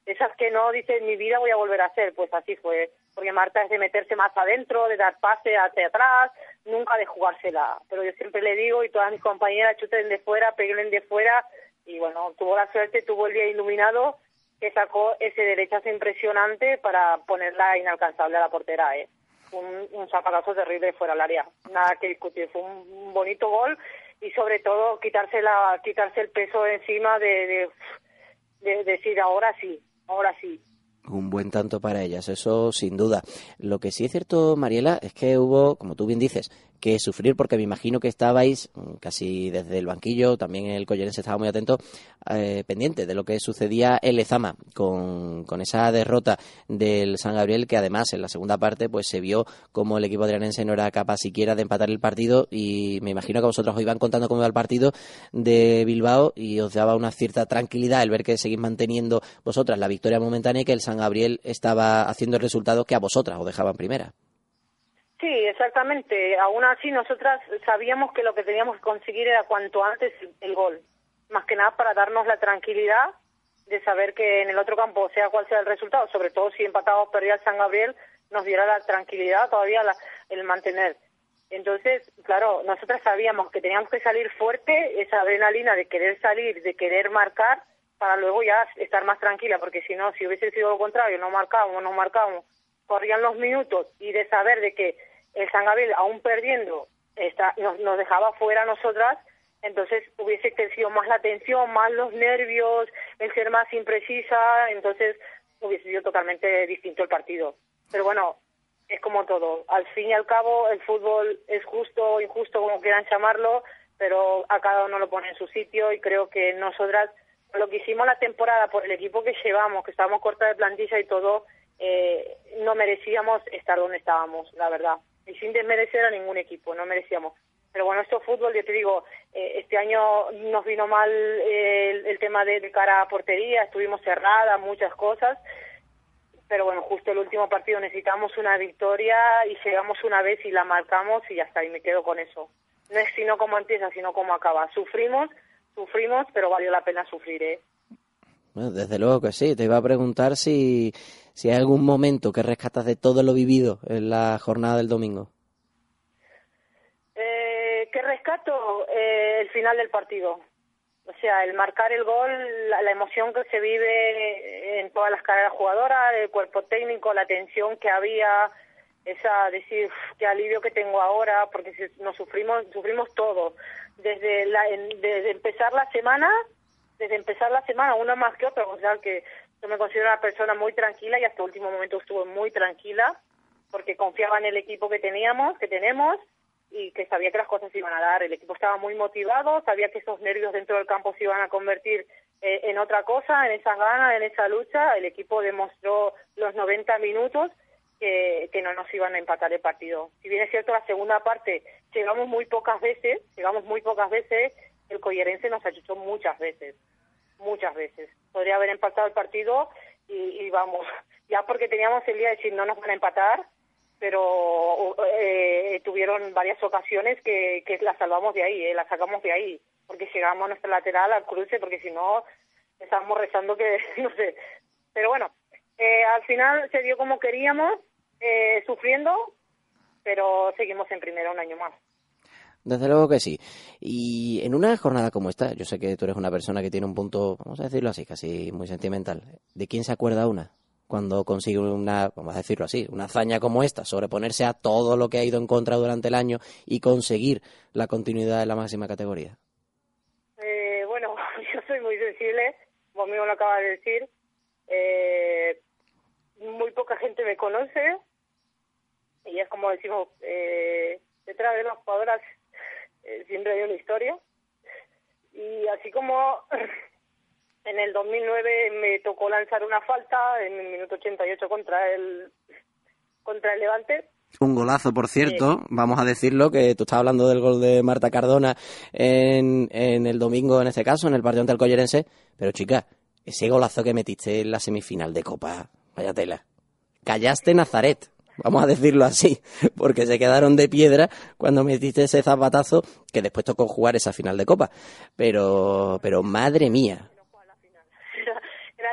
Esas que no dice mi vida voy a volver a hacer, pues así fue. Porque Marta es de meterse más adentro, de dar pase hacia atrás, nunca de jugársela. Pero yo siempre le digo y todas mis compañeras chuten de fuera, peguen de fuera y bueno, tuvo la suerte, tuvo el día iluminado que sacó ese derechazo impresionante para ponerla inalcanzable a la portera. ¿eh? Un, un zapatazo terrible fuera del área. Nada que discutir. Fue un, bonito gol y sobre todo quitarse, la, quitarse el peso encima de, de, de decir ahora sí, ahora sí un buen tanto para ellas, eso sin duda. Lo que sí es cierto, Mariela, es que hubo, como tú bien dices, que sufrir porque me imagino que estabais mm, casi desde el banquillo, también el Collerense estaba muy atento, eh, pendiente de lo que sucedía en Lezama con, con, esa derrota del San Gabriel que además en la segunda parte pues se vio como el equipo adrianense no era capaz siquiera de empatar el partido y me imagino que vosotros os iban contando cómo iba el partido de Bilbao y os daba una cierta tranquilidad el ver que seguís manteniendo vosotras la victoria momentánea y que el San Gabriel estaba haciendo el resultado que a vosotras os dejaban primera. Sí, exactamente. Aún así, nosotras sabíamos que lo que teníamos que conseguir era cuanto antes el gol. Más que nada para darnos la tranquilidad de saber que en el otro campo, sea cual sea el resultado, sobre todo si empatamos perdía el San Gabriel, nos diera la tranquilidad todavía el mantener. Entonces, claro, nosotras sabíamos que teníamos que salir fuerte, esa adrenalina de querer salir, de querer marcar, para luego ya estar más tranquila, porque si no, si hubiese sido lo contrario, no marcábamos, no marcábamos, corrían los minutos y de saber de que el San Gabriel, aún perdiendo, está, nos, dejaba fuera a nosotras, entonces hubiese crecido más la tensión, más los nervios, el ser más imprecisa, entonces hubiese sido totalmente distinto el partido. Pero bueno, es como todo. Al fin y al cabo, el fútbol es justo o injusto, como quieran llamarlo, pero a cada uno lo pone en su sitio y creo que nosotras, lo que hicimos la temporada por el equipo que llevamos, que estábamos corta de plantilla y todo, eh, no merecíamos estar donde estábamos, la verdad. Y sin desmerecer a ningún equipo, no merecíamos. Pero bueno, esto fútbol, yo te digo, eh, este año nos vino mal eh, el, tema de, cara a portería, estuvimos cerradas, muchas cosas pero bueno, justo el último partido necesitamos una victoria y llegamos una vez y la marcamos y ya está, y me quedo con eso. No es sino cómo empieza, sino cómo acaba. Sufrimos, sufrimos, pero valió la pena sufrir, ¿eh? Desde luego que sí. Te iba a preguntar si, si hay algún momento que rescatas de todo lo vivido en la jornada del domingo. Eh, ¿Qué rescato? Eh, el final del partido. O sea, el marcar el gol, la, emoción que se vive en todas las carreras jugadoras, el cuerpo técnico, la tensión que había, esa decir qué alivio que tengo ahora, porque nos sufrimos, sufrimos todo, desde, la, desde empezar la semana, desde empezar la semana, uno más que otro, o sea que yo me considero una persona muy tranquila y hasta el último momento estuve muy tranquila porque confiaba en el equipo que teníamos, que tenemos y que sabía que las cosas se iban a dar. El equipo estaba muy motivado, sabía que esos nervios dentro del campo se iban a convertir eh, en otra cosa, en esas ganas, en esa lucha. El equipo demostró los 90 minutos que, que no nos iban a empatar el partido. Si bien es cierto, la segunda parte llegamos muy pocas veces, llegamos muy pocas veces, el Collerense nos ayudó muchas veces, muchas veces. Podría haber empatado el partido y, vamos, ya porque teníamos el día de decir no nos van a empatar, pero eh, tuvieron varias ocasiones que, que la salvamos de ahí, eh, la sacamos de ahí, porque llegamos a nuestra lateral al cruce, porque si no, estábamos rezando que, no sé. Pero bueno, eh, al final se dio como queríamos, eh, sufriendo, pero seguimos en primera un año más. Desde luego que sí. Y en una jornada como esta, yo sé que tú eres una persona que tiene un punto, vamos a decirlo así, casi muy sentimental. ¿De quién se acuerda una? cuando consigue una, vamos a decirlo así, una hazaña como esta, sobreponerse a todo lo que ha ido en contra durante el año y conseguir la continuidad de la máxima categoría? Eh, bueno, yo soy muy sensible, como mismo lo acaba de decir. Eh, muy poca gente me conoce y es como decimos, eh, detrás de las jugadoras eh, siempre hay una historia. Y así como En el 2009 me tocó lanzar una falta en el minuto 88 contra el contra el Levante. Un golazo, por cierto, vamos a decirlo, que tú estás hablando del gol de Marta Cardona en, en el domingo, en este caso, en el partido ante el Collerense, pero chica, ese golazo que metiste en la semifinal de Copa, vaya tela. Callaste Nazaret, vamos a decirlo así, porque se quedaron de piedra cuando metiste ese zapatazo que después tocó jugar esa final de Copa. Pero, pero madre mía,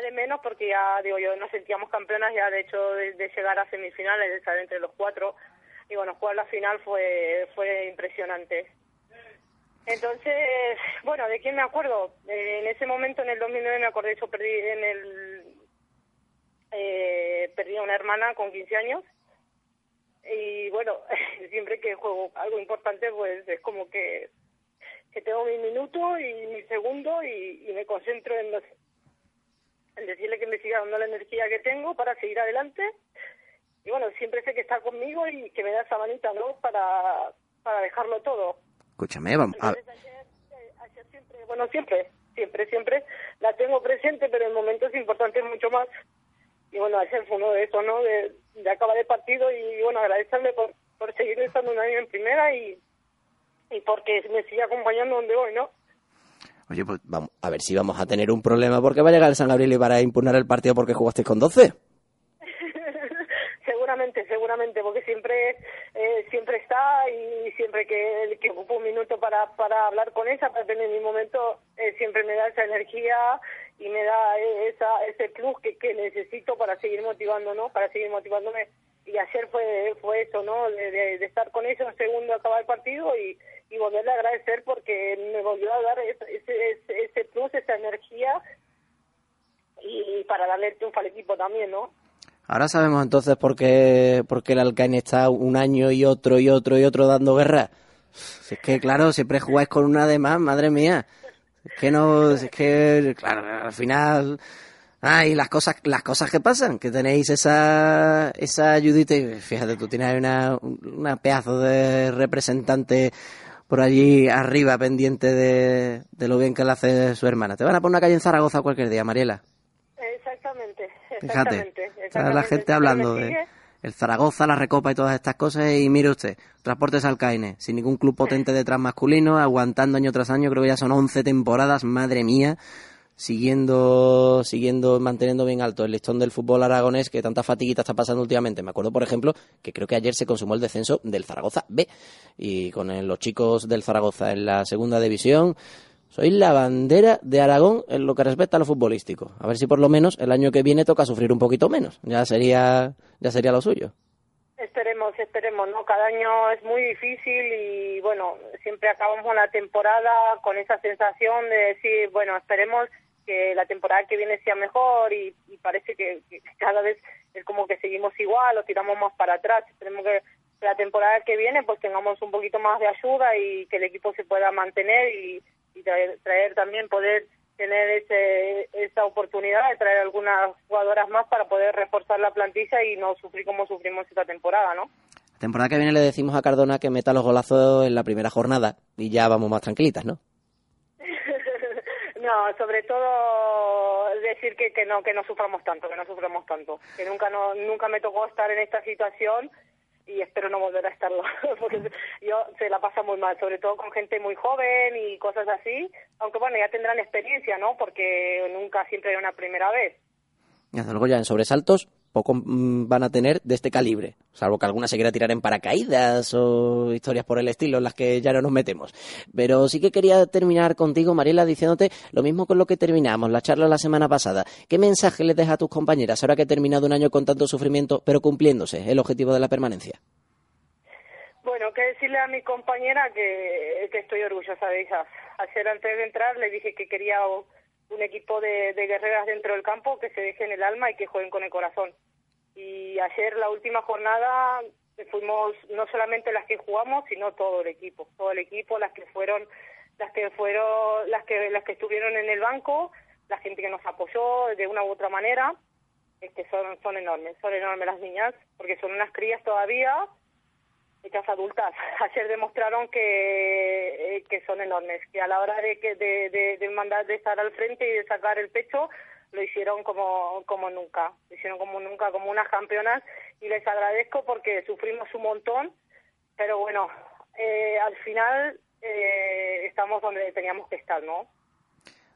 de menos porque ya, digo yo, nos sentíamos campeonas ya de hecho de, llegar a semifinales, de estar entre los cuatro. Y bueno, jugar la final fue, fue impresionante. Entonces, bueno, ¿de quién me acuerdo? Eh, en ese momento, en el 2009, me acordé, yo perdí en el... Eh, perdí a una hermana con 15 años y bueno, siempre que juego algo importante, pues es como que, que tengo mi minuto y mi segundo y, y me concentro en los, en decirle que me siga dando la energía que tengo para seguir adelante. Y bueno, siempre sé que está conmigo y que me da esa manita, ¿no? Para, para dejarlo todo. Escúchame, vamos. a... Eh, siempre, bueno, siempre, siempre, siempre la tengo presente, pero en momentos importantes mucho más. Y bueno, ayer fue uno de esos, ¿no? De, de acabar el partido y bueno, agradecerle por, por seguir estando un año en primera y, y porque me sigue acompañando donde voy, ¿no? Oye, pues vamos, a ver si vamos a tener un problema porque va a llegar el San Gabriel y para impugnar el partido porque jugaste con 12. Seguramente seguramente, seguramente, porque siempre eh, siempre está y siempre que, que ocupo un minuto para, para hablar con ella, para tener mi momento, eh, siempre me da esa energía y me da esa, ese plus que, que necesito para seguir motivando, ¿no? Para seguir motivándome. Y ayer fue fue eso, ¿no? De, estar con ellos un segundo acabar el partido y, y volverle a agradecer porque me volvió a dar ese, ese, ese plus, esa energía y para darle el triunfo al equipo también, ¿no? Ahora sabemos entonces por qué, por qué el Alcaine está un año y otro y otro y otro dando guerra. es que, claro, siempre jugáis con una de más, madre mía. Es que no, es que, claro, al final, ay, las cosas, las cosas que pasan, que tenéis esa, esa ayudita y fíjate, tú tienes una, una pedazo de representante por allí arriba pendiente de, de lo bien que le hace su hermana. Te van a poner una calle en Zaragoza cualquier día, Mariela. Fíjate, está la gente hablando de el Zaragoza, la Recopa y todas estas cosas y mire usted, Transportes Alcaine, sin ningún club potente detrás masculino, aguantando año tras año, creo que ya son 11 temporadas, madre mía, siguiendo, siguiendo, manteniendo bien alto el listón del fútbol aragonés que tanta fatiguita está pasando últimamente. Me acuerdo, por ejemplo, que creo que ayer se consumó el descenso del Zaragoza B y con los chicos del Zaragoza en la segunda división sois la bandera de Aragón en lo que respecta a lo futbolístico. A ver si por lo menos el año que viene toca sufrir un poquito menos. Ya sería, ya sería lo suyo. Esperemos, esperemos, ¿no? Cada año es muy difícil y bueno, siempre acabamos la temporada con esa sensación de decir, bueno, esperemos que la temporada que viene sea mejor y, parece que, cada vez es como que seguimos igual o tiramos más para atrás. Esperemos que la temporada que viene pues tengamos un poquito más de ayuda y que el equipo se pueda mantener y y traer, también poder tener ese, esa oportunidad de traer algunas jugadoras más para poder reforzar la plantilla y no sufrir como sufrimos esta temporada, ¿no? La temporada que viene le decimos a Cardona que meta los golazos en la primera jornada y ya vamos más tranquilitas, ¿no? no, sobre todo decir que, que no que no suframos tanto, que no suframos tanto, que nunca no nunca me tocó estar en esta situación y espero no volver a estarlo, porque yo se la pasa muy mal, sobre todo con gente muy joven y cosas así, aunque bueno, ya tendrán experiencia, ¿no? Porque nunca siempre hay una primera vez. Desde luego ya en sobresaltos poco mm, van a tener de este calibre, salvo que alguna se quiera tirar en paracaídas o historias por el estilo en las que ya no nos metemos. Pero sí que quería terminar contigo, Mariela, diciéndote lo mismo con lo que terminamos la charla la semana pasada. ¿Qué mensaje les deja a tus compañeras ahora que he terminado un año con tanto sufrimiento, pero cumpliéndose el objetivo de la permanencia? Bueno, que decirle a mi compañera que, estoy orgullosa de ellas. Ayer antes de entrar le dije que quería un equipo de, guerreras dentro del campo que se dejen el alma y que jueguen con el corazón. Y ayer, la última jornada, fuimos no solamente las que jugamos, sino todo el equipo, todo el equipo, las que fueron, las que fueron, las que las que estuvieron en el banco, la gente que nos apoyó de una u otra manera, es que son son enormes, son enormes las niñas, porque son unas crías todavía hechas adultas. Ayer demostraron que, eh, que son enormes, que a la hora de, que, de, de, mandar, de estar al frente y de sacar el pecho, lo hicieron como, como nunca, lo hicieron como nunca, como unas campeonas, y les agradezco porque sufrimos un montón, pero bueno, eh, al final eh, estamos donde teníamos que estar, ¿no?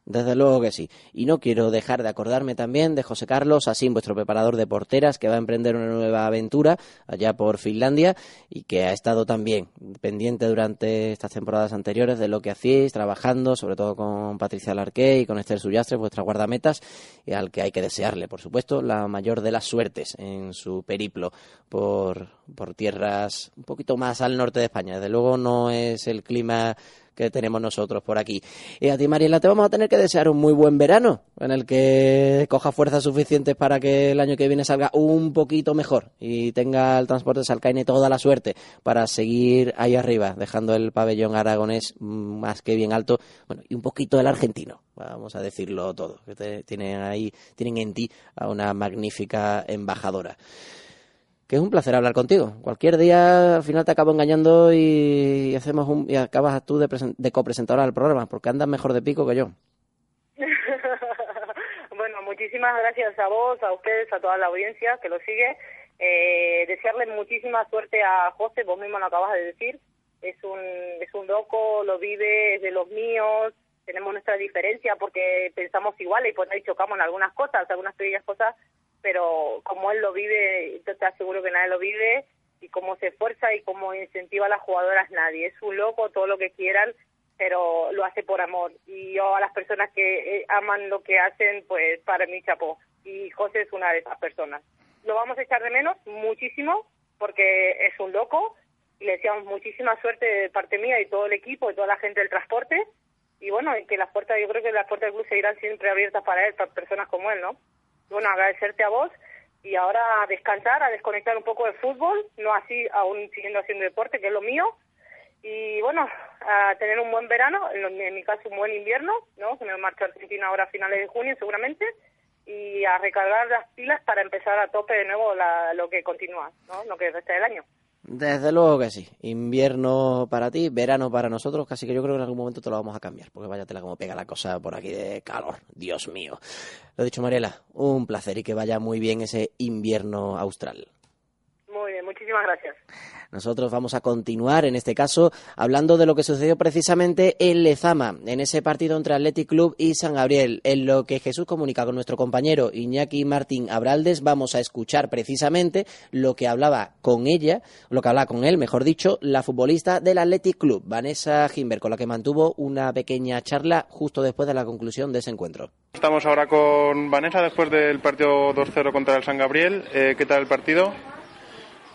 Desde luego que sí. Y no quiero dejar de acordarme también de José Carlos, así vuestro preparador de porteras, que va a emprender una nueva aventura allá por Finlandia y que ha estado también pendiente durante estas temporadas anteriores de lo que hacéis, trabajando, sobre todo con Patricia Larqué y con Esther Suyastre, vuestra guardametas, y al que hay que desearle, por supuesto, la mayor de las suertes en su periplo por, por tierras un poquito más al norte de España. Desde luego no es el clima que tenemos nosotros por aquí. Y a ti, Mariela, te vamos a tener que desear un muy buen verano, en el que coja fuerzas suficientes para que el año que viene salga un poquito mejor y tenga el transporte de Salcaine toda la suerte para seguir ahí arriba, dejando el pabellón aragonés más que bien alto, bueno, y un poquito el argentino, vamos a decirlo todo, que tienen ahí, tienen en ti a una magnífica embajadora que es un placer hablar contigo. Cualquier día al final te acabo engañando y hacemos un, y acabas tú de, de copresentadora del programa, porque andas mejor de pico que yo. bueno, muchísimas gracias a vos, a ustedes, a toda la audiencia que lo sigue. Eh, desearle muchísima suerte a José, vos mismo lo acabas de decir. Es un, es un loco, lo vive, es de los míos, tenemos nuestra diferencia porque pensamos igual y por ahí chocamos en algunas cosas, algunas pequeñas cosas pero como él lo vive, yo te aseguro que nadie lo vive, y cómo se esfuerza y cómo incentiva a las jugadoras nadie. Es un loco, todo lo que quieran, pero lo hace por amor. Y yo a las personas que eh, aman lo que hacen, pues para mí chapó. Y José es una de esas personas. Lo vamos a echar de menos muchísimo porque es un loco y le deseamos muchísima suerte de parte mía y todo el equipo y toda la gente del transporte. Y bueno, que las puertas, yo creo que las puertas del club seguirán siempre abiertas para él, para personas como él, ¿no? Bueno, agradecerte a vos y ahora a descansar, a desconectar un poco del fútbol, no así aún siguiendo haciendo deporte, que es lo mío, y bueno, a tener un buen verano, en, mi caso un buen invierno, ¿no? Que me marcho a Argentina ahora a finales de junio seguramente, y a recargar las pilas para empezar a tope de nuevo la, lo que continúa, ¿no? Lo que resta del año. Desde luego que sí. Invierno para ti, verano para nosotros, casi que yo creo que en algún momento te lo vamos a cambiar, porque vaya tela como pega la cosa por aquí de calor, Dios mío. Lo dicho, Mariela, un placer y que vaya muy bien ese invierno austral. Muy bien, muchísimas gracias. Nosotros vamos a continuar, en este caso, hablando de lo que sucedió precisamente en Lezama, en ese partido entre Athletic Club y San Gabriel. En lo que Jesús comunica con nuestro compañero Iñaki Martín Abraldes, vamos a escuchar precisamente lo que hablaba con ella, lo que hablaba con él, mejor dicho, la futbolista del Athletic Club, Vanessa Gimber, con la que mantuvo una pequeña charla justo después de la conclusión de ese encuentro. Estamos ahora con Vanessa después del partido 2-0 contra el San Gabriel. Eh, ¿Qué tal el partido?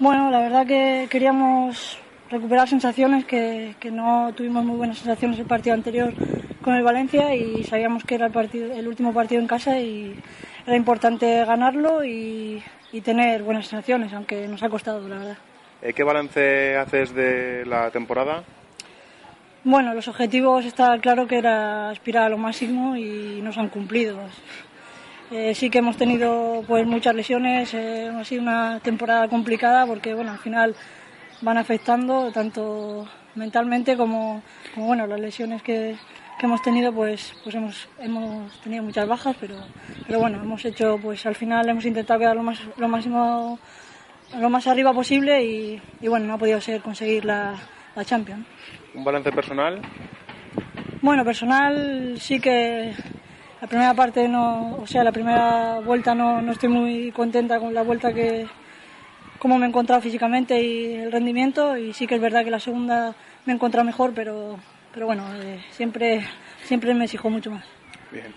Bueno, la verdad que queríamos recuperar sensaciones que, no tuvimos muy buenas sensaciones el partido anterior con el Valencia y sabíamos que era el, partido, el último partido en casa y era importante ganarlo y, tener buenas sensaciones, aunque nos ha costado, la verdad. Eh, ¿Qué balance haces de la temporada? Bueno, los objetivos está claro que era aspirar a lo máximo y nos han cumplido. Eh, sí que hemos tenido pues muchas lesiones, eh, ha sido una temporada complicada porque bueno al final van afectando tanto mentalmente como, bueno las lesiones que, hemos tenido pues pues hemos hemos tenido muchas bajas pero pero bueno hemos hecho pues al final hemos intentado quedar lo más lo máximo lo más arriba posible y, bueno no ha podido ser conseguir la, la Champions. Un balance personal. Bueno personal sí que la primera parte no, o sea, la primera vuelta no, no estoy muy contenta con la vuelta que, cómo me he encontrado físicamente y el rendimiento y sí que es verdad que la segunda me he encontrado mejor, pero, pero bueno, eh, siempre, siempre me exijo mucho más. Bien.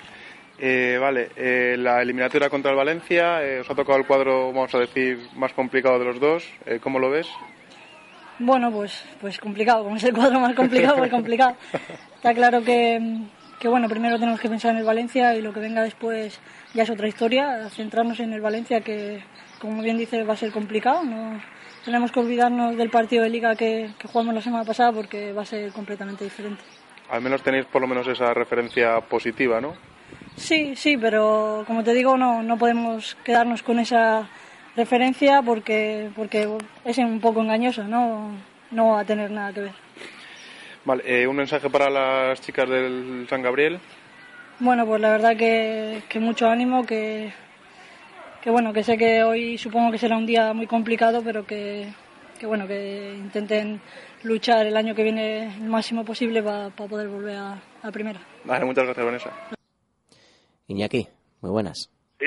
Eh, vale, eh, la eliminatoria contra el Valencia, os ha tocado el cuadro, vamos a decir, más complicado de los dos. ¿Cómo lo ves? Bueno, pues, pues complicado, como es el cuadro más complicado, muy complicado. Está claro que, que bueno, primero tenemos que pensar en el Valencia y lo que venga después ya es otra historia, centrarnos en el Valencia que, como bien dice, va a ser complicado. No tenemos que olvidarnos del partido de liga que, jugamos la semana pasada porque va a ser completamente diferente. Al menos tenéis por lo menos esa referencia positiva, ¿no? Sí, sí, pero como te digo, no, no podemos quedarnos con esa referencia porque, porque es un poco engañosa, ¿no? no va a tener nada que ver. Vale, eh, un mensaje para las chicas del San Gabriel. Bueno, pues la verdad que, mucho ánimo, que, que, bueno, que sé que hoy supongo que será un día muy complicado, pero que, que bueno, que intenten luchar el año que viene el máximo posible para poder volver a, a primera. Vale, muchas gracias, Vanessa. Iñaki, muy buenas. ¿Sí?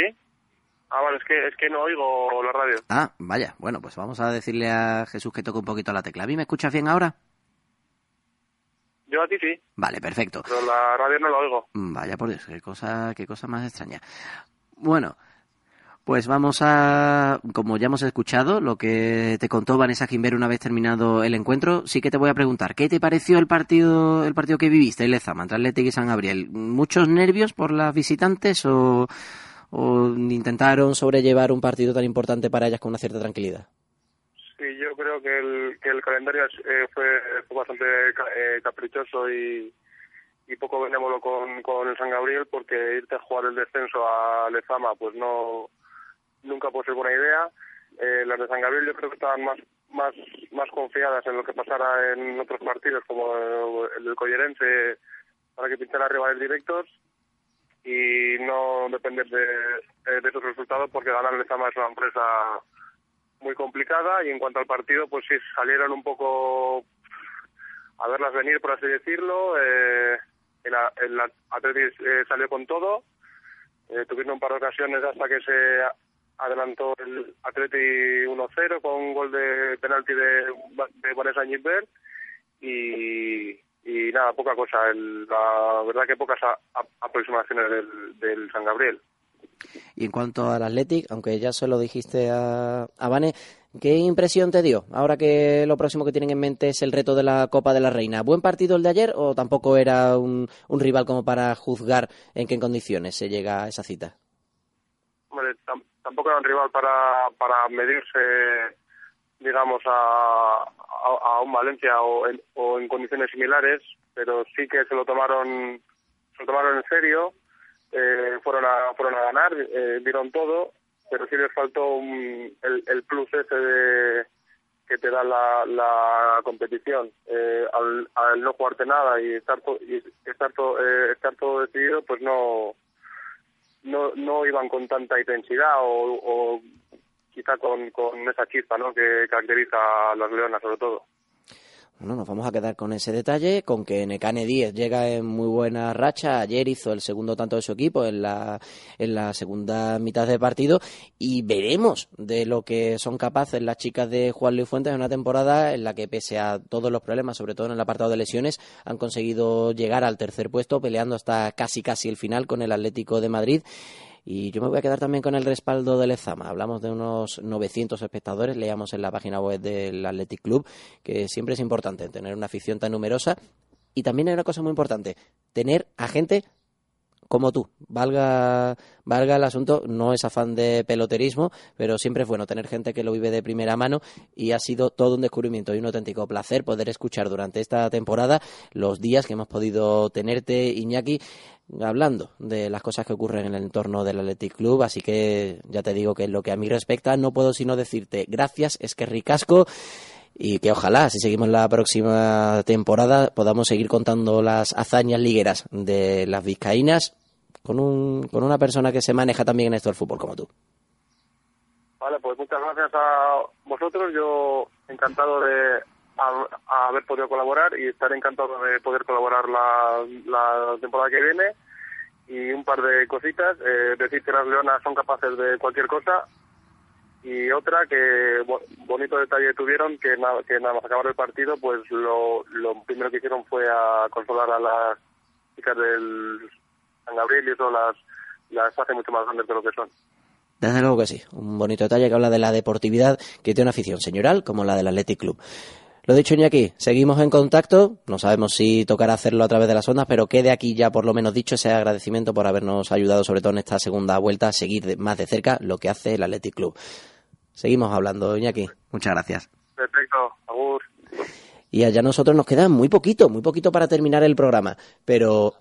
Ah, vale, es que, es que no oigo la radio. Ah, vaya, bueno, pues vamos a decirle a Jesús que toque un poquito la tecla. ¿A mí me escuchas bien ahora? Yo a ti sí. Vale, perfecto. Pero la radio no la oigo. Mm, vaya por Dios, qué cosa, qué cosa más extraña. Bueno, pues vamos a, como ya hemos escuchado, lo que te contó Vanessa Quimber una vez terminado el encuentro, sí que te voy a preguntar, ¿qué te pareció el partido, el partido que viviste, el Lezama, entre Atlético y San Gabriel? ¿Muchos nervios por las visitantes o, o intentaron sobrellevar un partido tan importante para ellas con una cierta tranquilidad? Que el, que el calendario eh, fue, bastante eh, caprichoso y, y poco benévolo con, con el San Gabriel porque irte a jugar el descenso a Lezama pues no nunca puede ser buena idea. Eh, las de San Gabriel yo creo que estaban más más más confiadas en lo que pasara en otros partidos como el del Collerense para que pintaran rivales directos y no depender de, de esos resultados porque ganar Lezama es una empresa muy complicada y en cuanto al partido, pues sí, salieron un poco a verlas venir, por así decirlo. Eh, el, el Atletis eh, salió con todo, eh, tuvieron un par de ocasiones hasta que se adelantó el Atleti 1-0 con un gol de penalti de, de Vanessa Gilbert y, y nada, poca cosa. El, la verdad que pocas aproximaciones del, del San Gabriel. Y en cuanto al Athletic, aunque ya se lo dijiste a, a Vane, ¿qué impresión te dio ahora que lo próximo que tienen en mente es el reto de la Copa de la Reina? ¿Buen partido el de ayer o tampoco era un, rival como para juzgar en qué condiciones se llega a esa cita? Hombre, tampoco era un rival para, para medirse, digamos, a, a, un Valencia o en, o en condiciones similares, pero sí que se lo tomaron, se lo tomaron en serio eh, fueron a fueron a ganar, eh, dieron todo, pero sí les faltó el, el plus ese de que te da la, la competición. Eh, al, al, no jugarte nada y estar y estar, eh, estar todo decidido, pues no, no no iban con tanta intensidad o, o quizá con, con esa chispa ¿no? que caracteriza a las leonas sobre todo. Bueno, nos vamos a quedar con ese detalle, con que Necane 10 llega en muy buena racha. Ayer hizo el segundo tanto de su equipo en la, en la segunda mitad de partido y veremos de lo que son capaces las chicas de Juan Luis Fuentes en una temporada en la que, pese a todos los problemas, sobre todo en el apartado de lesiones, han conseguido llegar al tercer puesto, peleando hasta casi casi el final con el Atlético de Madrid. Y yo me voy a quedar también con el respaldo del Ezama. Hablamos de unos 900 espectadores, leíamos en la página web del Athletic Club, que siempre es importante tener una afición tan numerosa. Y también hay una cosa muy importante, tener a gente como tú. Valga, valga el asunto, no es afán de peloterismo, pero siempre es bueno tener gente que lo vive de primera mano y ha sido todo un descubrimiento y un auténtico placer poder escuchar durante esta temporada los días que hemos podido tenerte, Iñaki, hablando de las cosas que ocurren en el entorno del Athletic Club, así que ya te digo que en lo que a mí respecta no puedo sino decirte gracias, es que ricasco y que ojalá, si seguimos la próxima temporada, podamos seguir contando las hazañas ligueras de las vizcaínas con, un, con una persona que se maneja también en esto del fútbol como tú. Vale, pues muchas gracias a vosotros. Yo encantado de haber podido colaborar y estaré encantado de poder colaborar la, la temporada que viene. Y un par de cositas, eh, decir que las leonas son capaces de cualquier cosa. Y otra que bonito detalle tuvieron, que nada, que nada más acabar el partido, pues lo, lo primero que hicieron fue a consolar a las chicas del San Gabriel y eso las, las hace mucho más grandes de lo que son. Desde luego que sí, un bonito detalle que habla de la deportividad que tiene una afición señoral como la del Athletic Club. Lo dicho, Iñaki, seguimos en contacto. No sabemos si tocará hacerlo a través de las ondas, pero quede aquí ya por lo menos dicho ese agradecimiento por habernos ayudado, sobre todo en esta segunda vuelta, a seguir más de cerca lo que hace el Athletic Club. Seguimos hablando, Iñaki. Muchas gracias. Perfecto, agur. Y allá nosotros nos queda muy poquito, muy poquito para terminar el programa, pero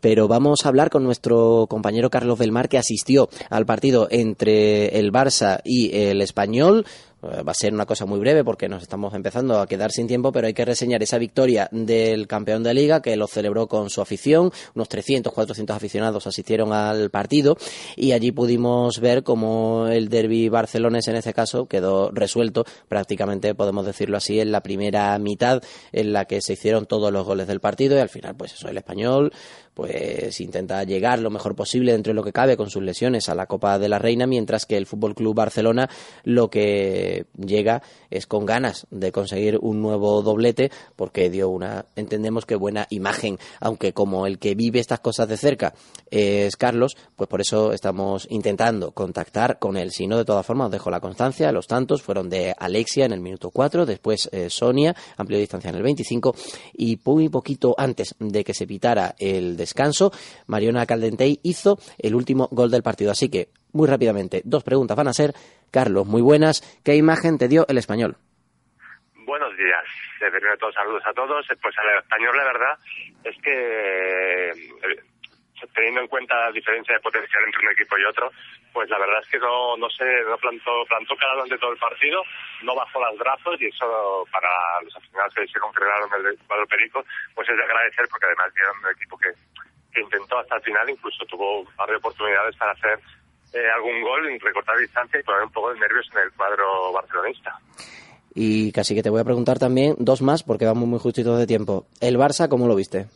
pero vamos a hablar con nuestro compañero Carlos del Mar que asistió al partido entre el Barça y el Español eh, va a ser una cosa muy breve porque nos estamos empezando a quedar sin tiempo, pero hay que reseñar esa victoria del campeón de liga que lo celebró con su afición. Unos 300, 400 aficionados asistieron al partido y allí pudimos ver cómo el derby barcelones en este caso quedó resuelto prácticamente, podemos decirlo así, en la primera mitad en la que se hicieron todos los goles del partido y al final, pues eso, el español pues intenta llegar lo mejor posible dentro de lo que cabe con sus lesiones a la Copa de la Reina, mientras que el Fútbol Club Barcelona lo que llega es con ganas de conseguir un nuevo doblete, porque dio una, entendemos que buena imagen, aunque como el que vive estas cosas de cerca es Carlos, pues por eso estamos intentando contactar con él. Si no, de todas formas, os dejo la constancia. Los tantos fueron de Alexia en el minuto 4, después eh, Sonia, amplio distancia en el 25, y muy poquito antes de que se pitara el descanso, Mariona Caldentey hizo el último gol del partido. Así que, muy rápidamente, dos preguntas van a ser, Carlos, muy buenas, ¿qué imagen te dio el español? Buenos días. De primero todos saludos a todos. Pues el español, la verdad, es que eh, teniendo en cuenta la diferencia de potencial entre un equipo y otro, pues la verdad es que no, no sé, no plantó, plantó cara durante todo el partido, no bajó los brazos y eso para los aficionados que se congregaron en el cuadro perico, pues es de agradecer porque además vieron un equipo que, que intentó hasta el final, incluso tuvo un par de oportunidades para hacer eh, algún gol, recortar distancia y poner un poco de nervios en el cuadro barcelonista. Y casi que te voy a preguntar también dos más porque vamos muy justitos de tiempo. ¿El Barça cómo lo viste?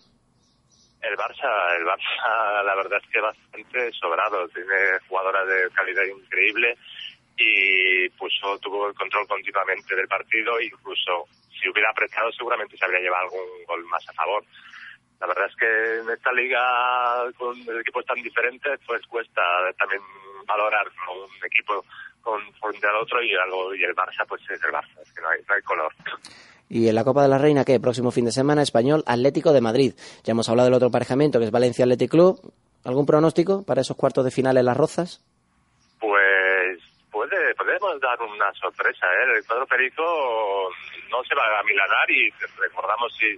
El Barça, el Barça, la verdad es que bastante sobrado. Tiene jugadoras de calidad increíble y puso, tuvo el control continuamente del partido. Incluso si hubiera apretado, seguramente se habría llevado algún gol más a favor. La verdad es que en esta liga, con equipos tan diferentes, pues cuesta también valorar un equipo con frente al otro y algo y el Barça, pues es el Barça, es que no hay, no hay color. Y en la Copa de la Reina, ¿qué? Próximo fin de semana, Español Atlético de Madrid. Ya hemos hablado del otro emparejamiento, que es Valencia Athletic Club. ¿Algún pronóstico para esos cuartos de final en las Rozas? Pues puede, podemos dar una sorpresa, ¿eh? El cuadro Perico no se va a milanar y recordamos si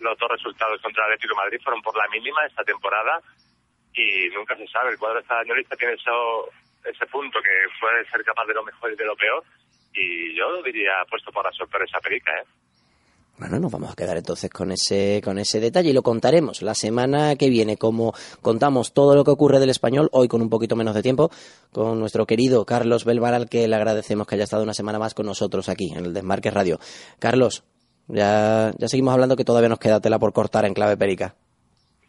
los dos resultados contra Atlético de Madrid fueron por la mínima esta temporada y nunca se sabe. El cuadro españolista tiene eso, ese punto que puede ser capaz de lo mejor y de lo peor y yo diría puesto por la sorpresa Perica, ¿eh? Bueno, nos vamos a quedar entonces con ese, con ese detalle y lo contaremos la semana que viene, como contamos todo lo que ocurre del español, hoy con un poquito menos de tiempo, con nuestro querido Carlos Belvar, al que le agradecemos que haya estado una semana más con nosotros aquí en el Desmarque Radio. Carlos, ya, ya seguimos hablando que todavía nos queda tela por cortar en clave perica.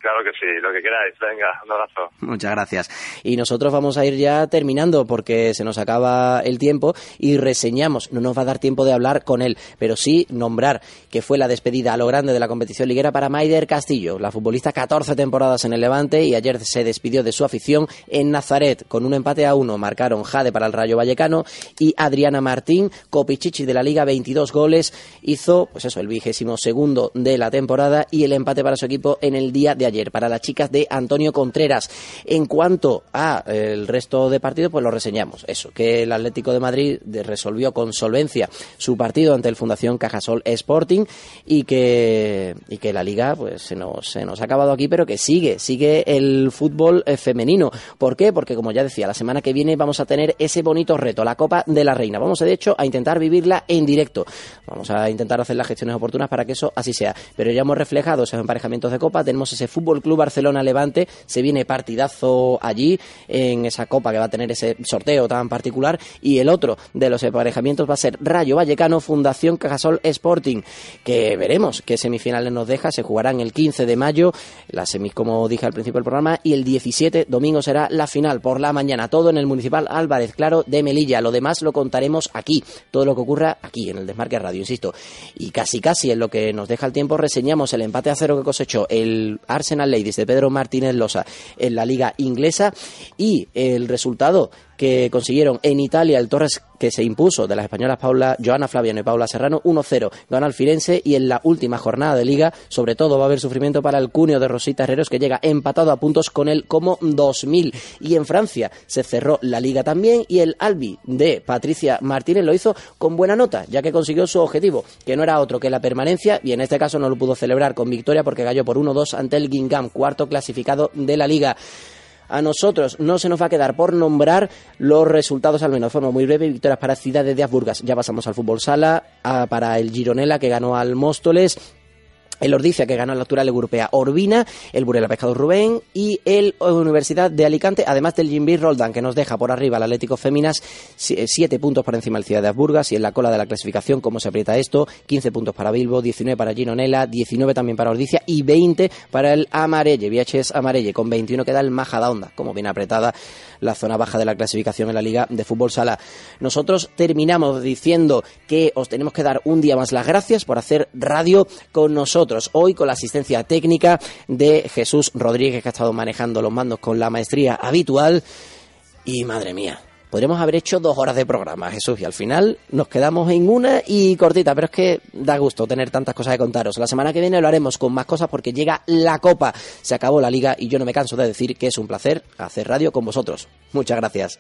Claro que sí, lo que queráis. Venga, un abrazo. Muchas gracias. Y nosotros vamos a ir ya terminando porque se nos acaba el tiempo y reseñamos. No nos va a dar tiempo de hablar con él, pero sí nombrar que fue la despedida a lo grande de la competición liguera para Maider Castillo, la futbolista 14 temporadas en el Levante y ayer se despidió de su afición en Nazaret con un empate a uno. Marcaron Jade para el Rayo Vallecano y Adriana Martín, Copichichi de la Liga, 22 goles. Hizo, pues eso, el vigésimo segundo de la temporada y el empate para su equipo en el día de ayer para las chicas de Antonio Contreras. En cuanto a eh, el resto de partidos, pues lo reseñamos. Eso, que el Atlético de Madrid resolvió con solvencia su partido ante el Fundación Cajasol Sporting y que, y que la liga pues se nos, se nos ha acabado aquí, pero que sigue, sigue el fútbol eh, femenino. ¿Por qué? Porque como ya decía, la semana que viene vamos a tener ese bonito reto, la Copa de la Reina. Vamos de hecho a intentar vivirla en directo. Vamos a intentar hacer las gestiones oportunas para que eso así sea. Pero ya hemos reflejado esos emparejamientos de Copa, tenemos ese fútbol Fútbol Club Barcelona Levante. Se viene partidazo allí en esa copa que va a tener ese sorteo tan particular. Y el otro de los emparejamientos va a ser Rayo Vallecano Fundación Cajasol Sporting. Que veremos qué semifinales nos deja. Se jugarán el 15 de mayo, la semis, como dije al principio del programa, y el 17 domingo será la final por la mañana. Todo en el Municipal Álvarez Claro de Melilla. Lo demás lo contaremos aquí. Todo lo que ocurra aquí en el Desmarque Radio, insisto. Y casi casi en lo que nos deja el tiempo reseñamos el empate a cero que cosechó el Arsenal Ladies de Pedro Martínez Losa en la liga inglesa. Y el resultado que consiguieron en Italia el Torres que se impuso de las españolas Paula, Joana Flaviano y Paula Serrano 1-0 gana el Firenze y en la última jornada de liga sobre todo va a haber sufrimiento para el cunio de Rosita Herreros que llega empatado a puntos con el como 2000 y en Francia se cerró la liga también y el Albi de Patricia Martínez lo hizo con buena nota ya que consiguió su objetivo que no era otro que la permanencia y en este caso no lo pudo celebrar con victoria porque cayó por 1-2 ante el Guingamp cuarto clasificado de la liga a nosotros no se nos va a quedar por nombrar los resultados, al menos de forma muy breve. Victorias para Ciudades de Asburgas. Ya pasamos al fútbol sala, para el Gironella que ganó al Móstoles el Ordicia, que ganó la altura europea Orbina, el Burela Pescado Rubén y el Universidad de Alicante, además del Jimby Roldan, que nos deja por arriba el Atlético Féminas, eh, siete puntos por encima del Ciudad de Asburgas y en la cola de la clasificación, cómo se aprieta esto, 15 puntos para Bilbo, 19 para Ginonela, 19 también para Ordicia y 20 para el Amarelle, VHS Amarelle, con 21 queda el Majadahonda, como bien apretada la zona baja de la clasificación en la Liga de Fútbol Sala. Nosotros terminamos diciendo que os tenemos que dar un día más las gracias por hacer radio con nosotros. Hoy con la asistencia técnica de Jesús Rodríguez, que ha estado manejando los mandos con la maestría habitual. Y madre mía, podríamos haber hecho dos horas de programa, Jesús, y al final nos quedamos en una y cortita, pero es que da gusto tener tantas cosas que contaros. La semana que viene lo haremos con más cosas porque llega la Copa, se acabó la liga y yo no me canso de decir que es un placer hacer radio con vosotros. Muchas gracias.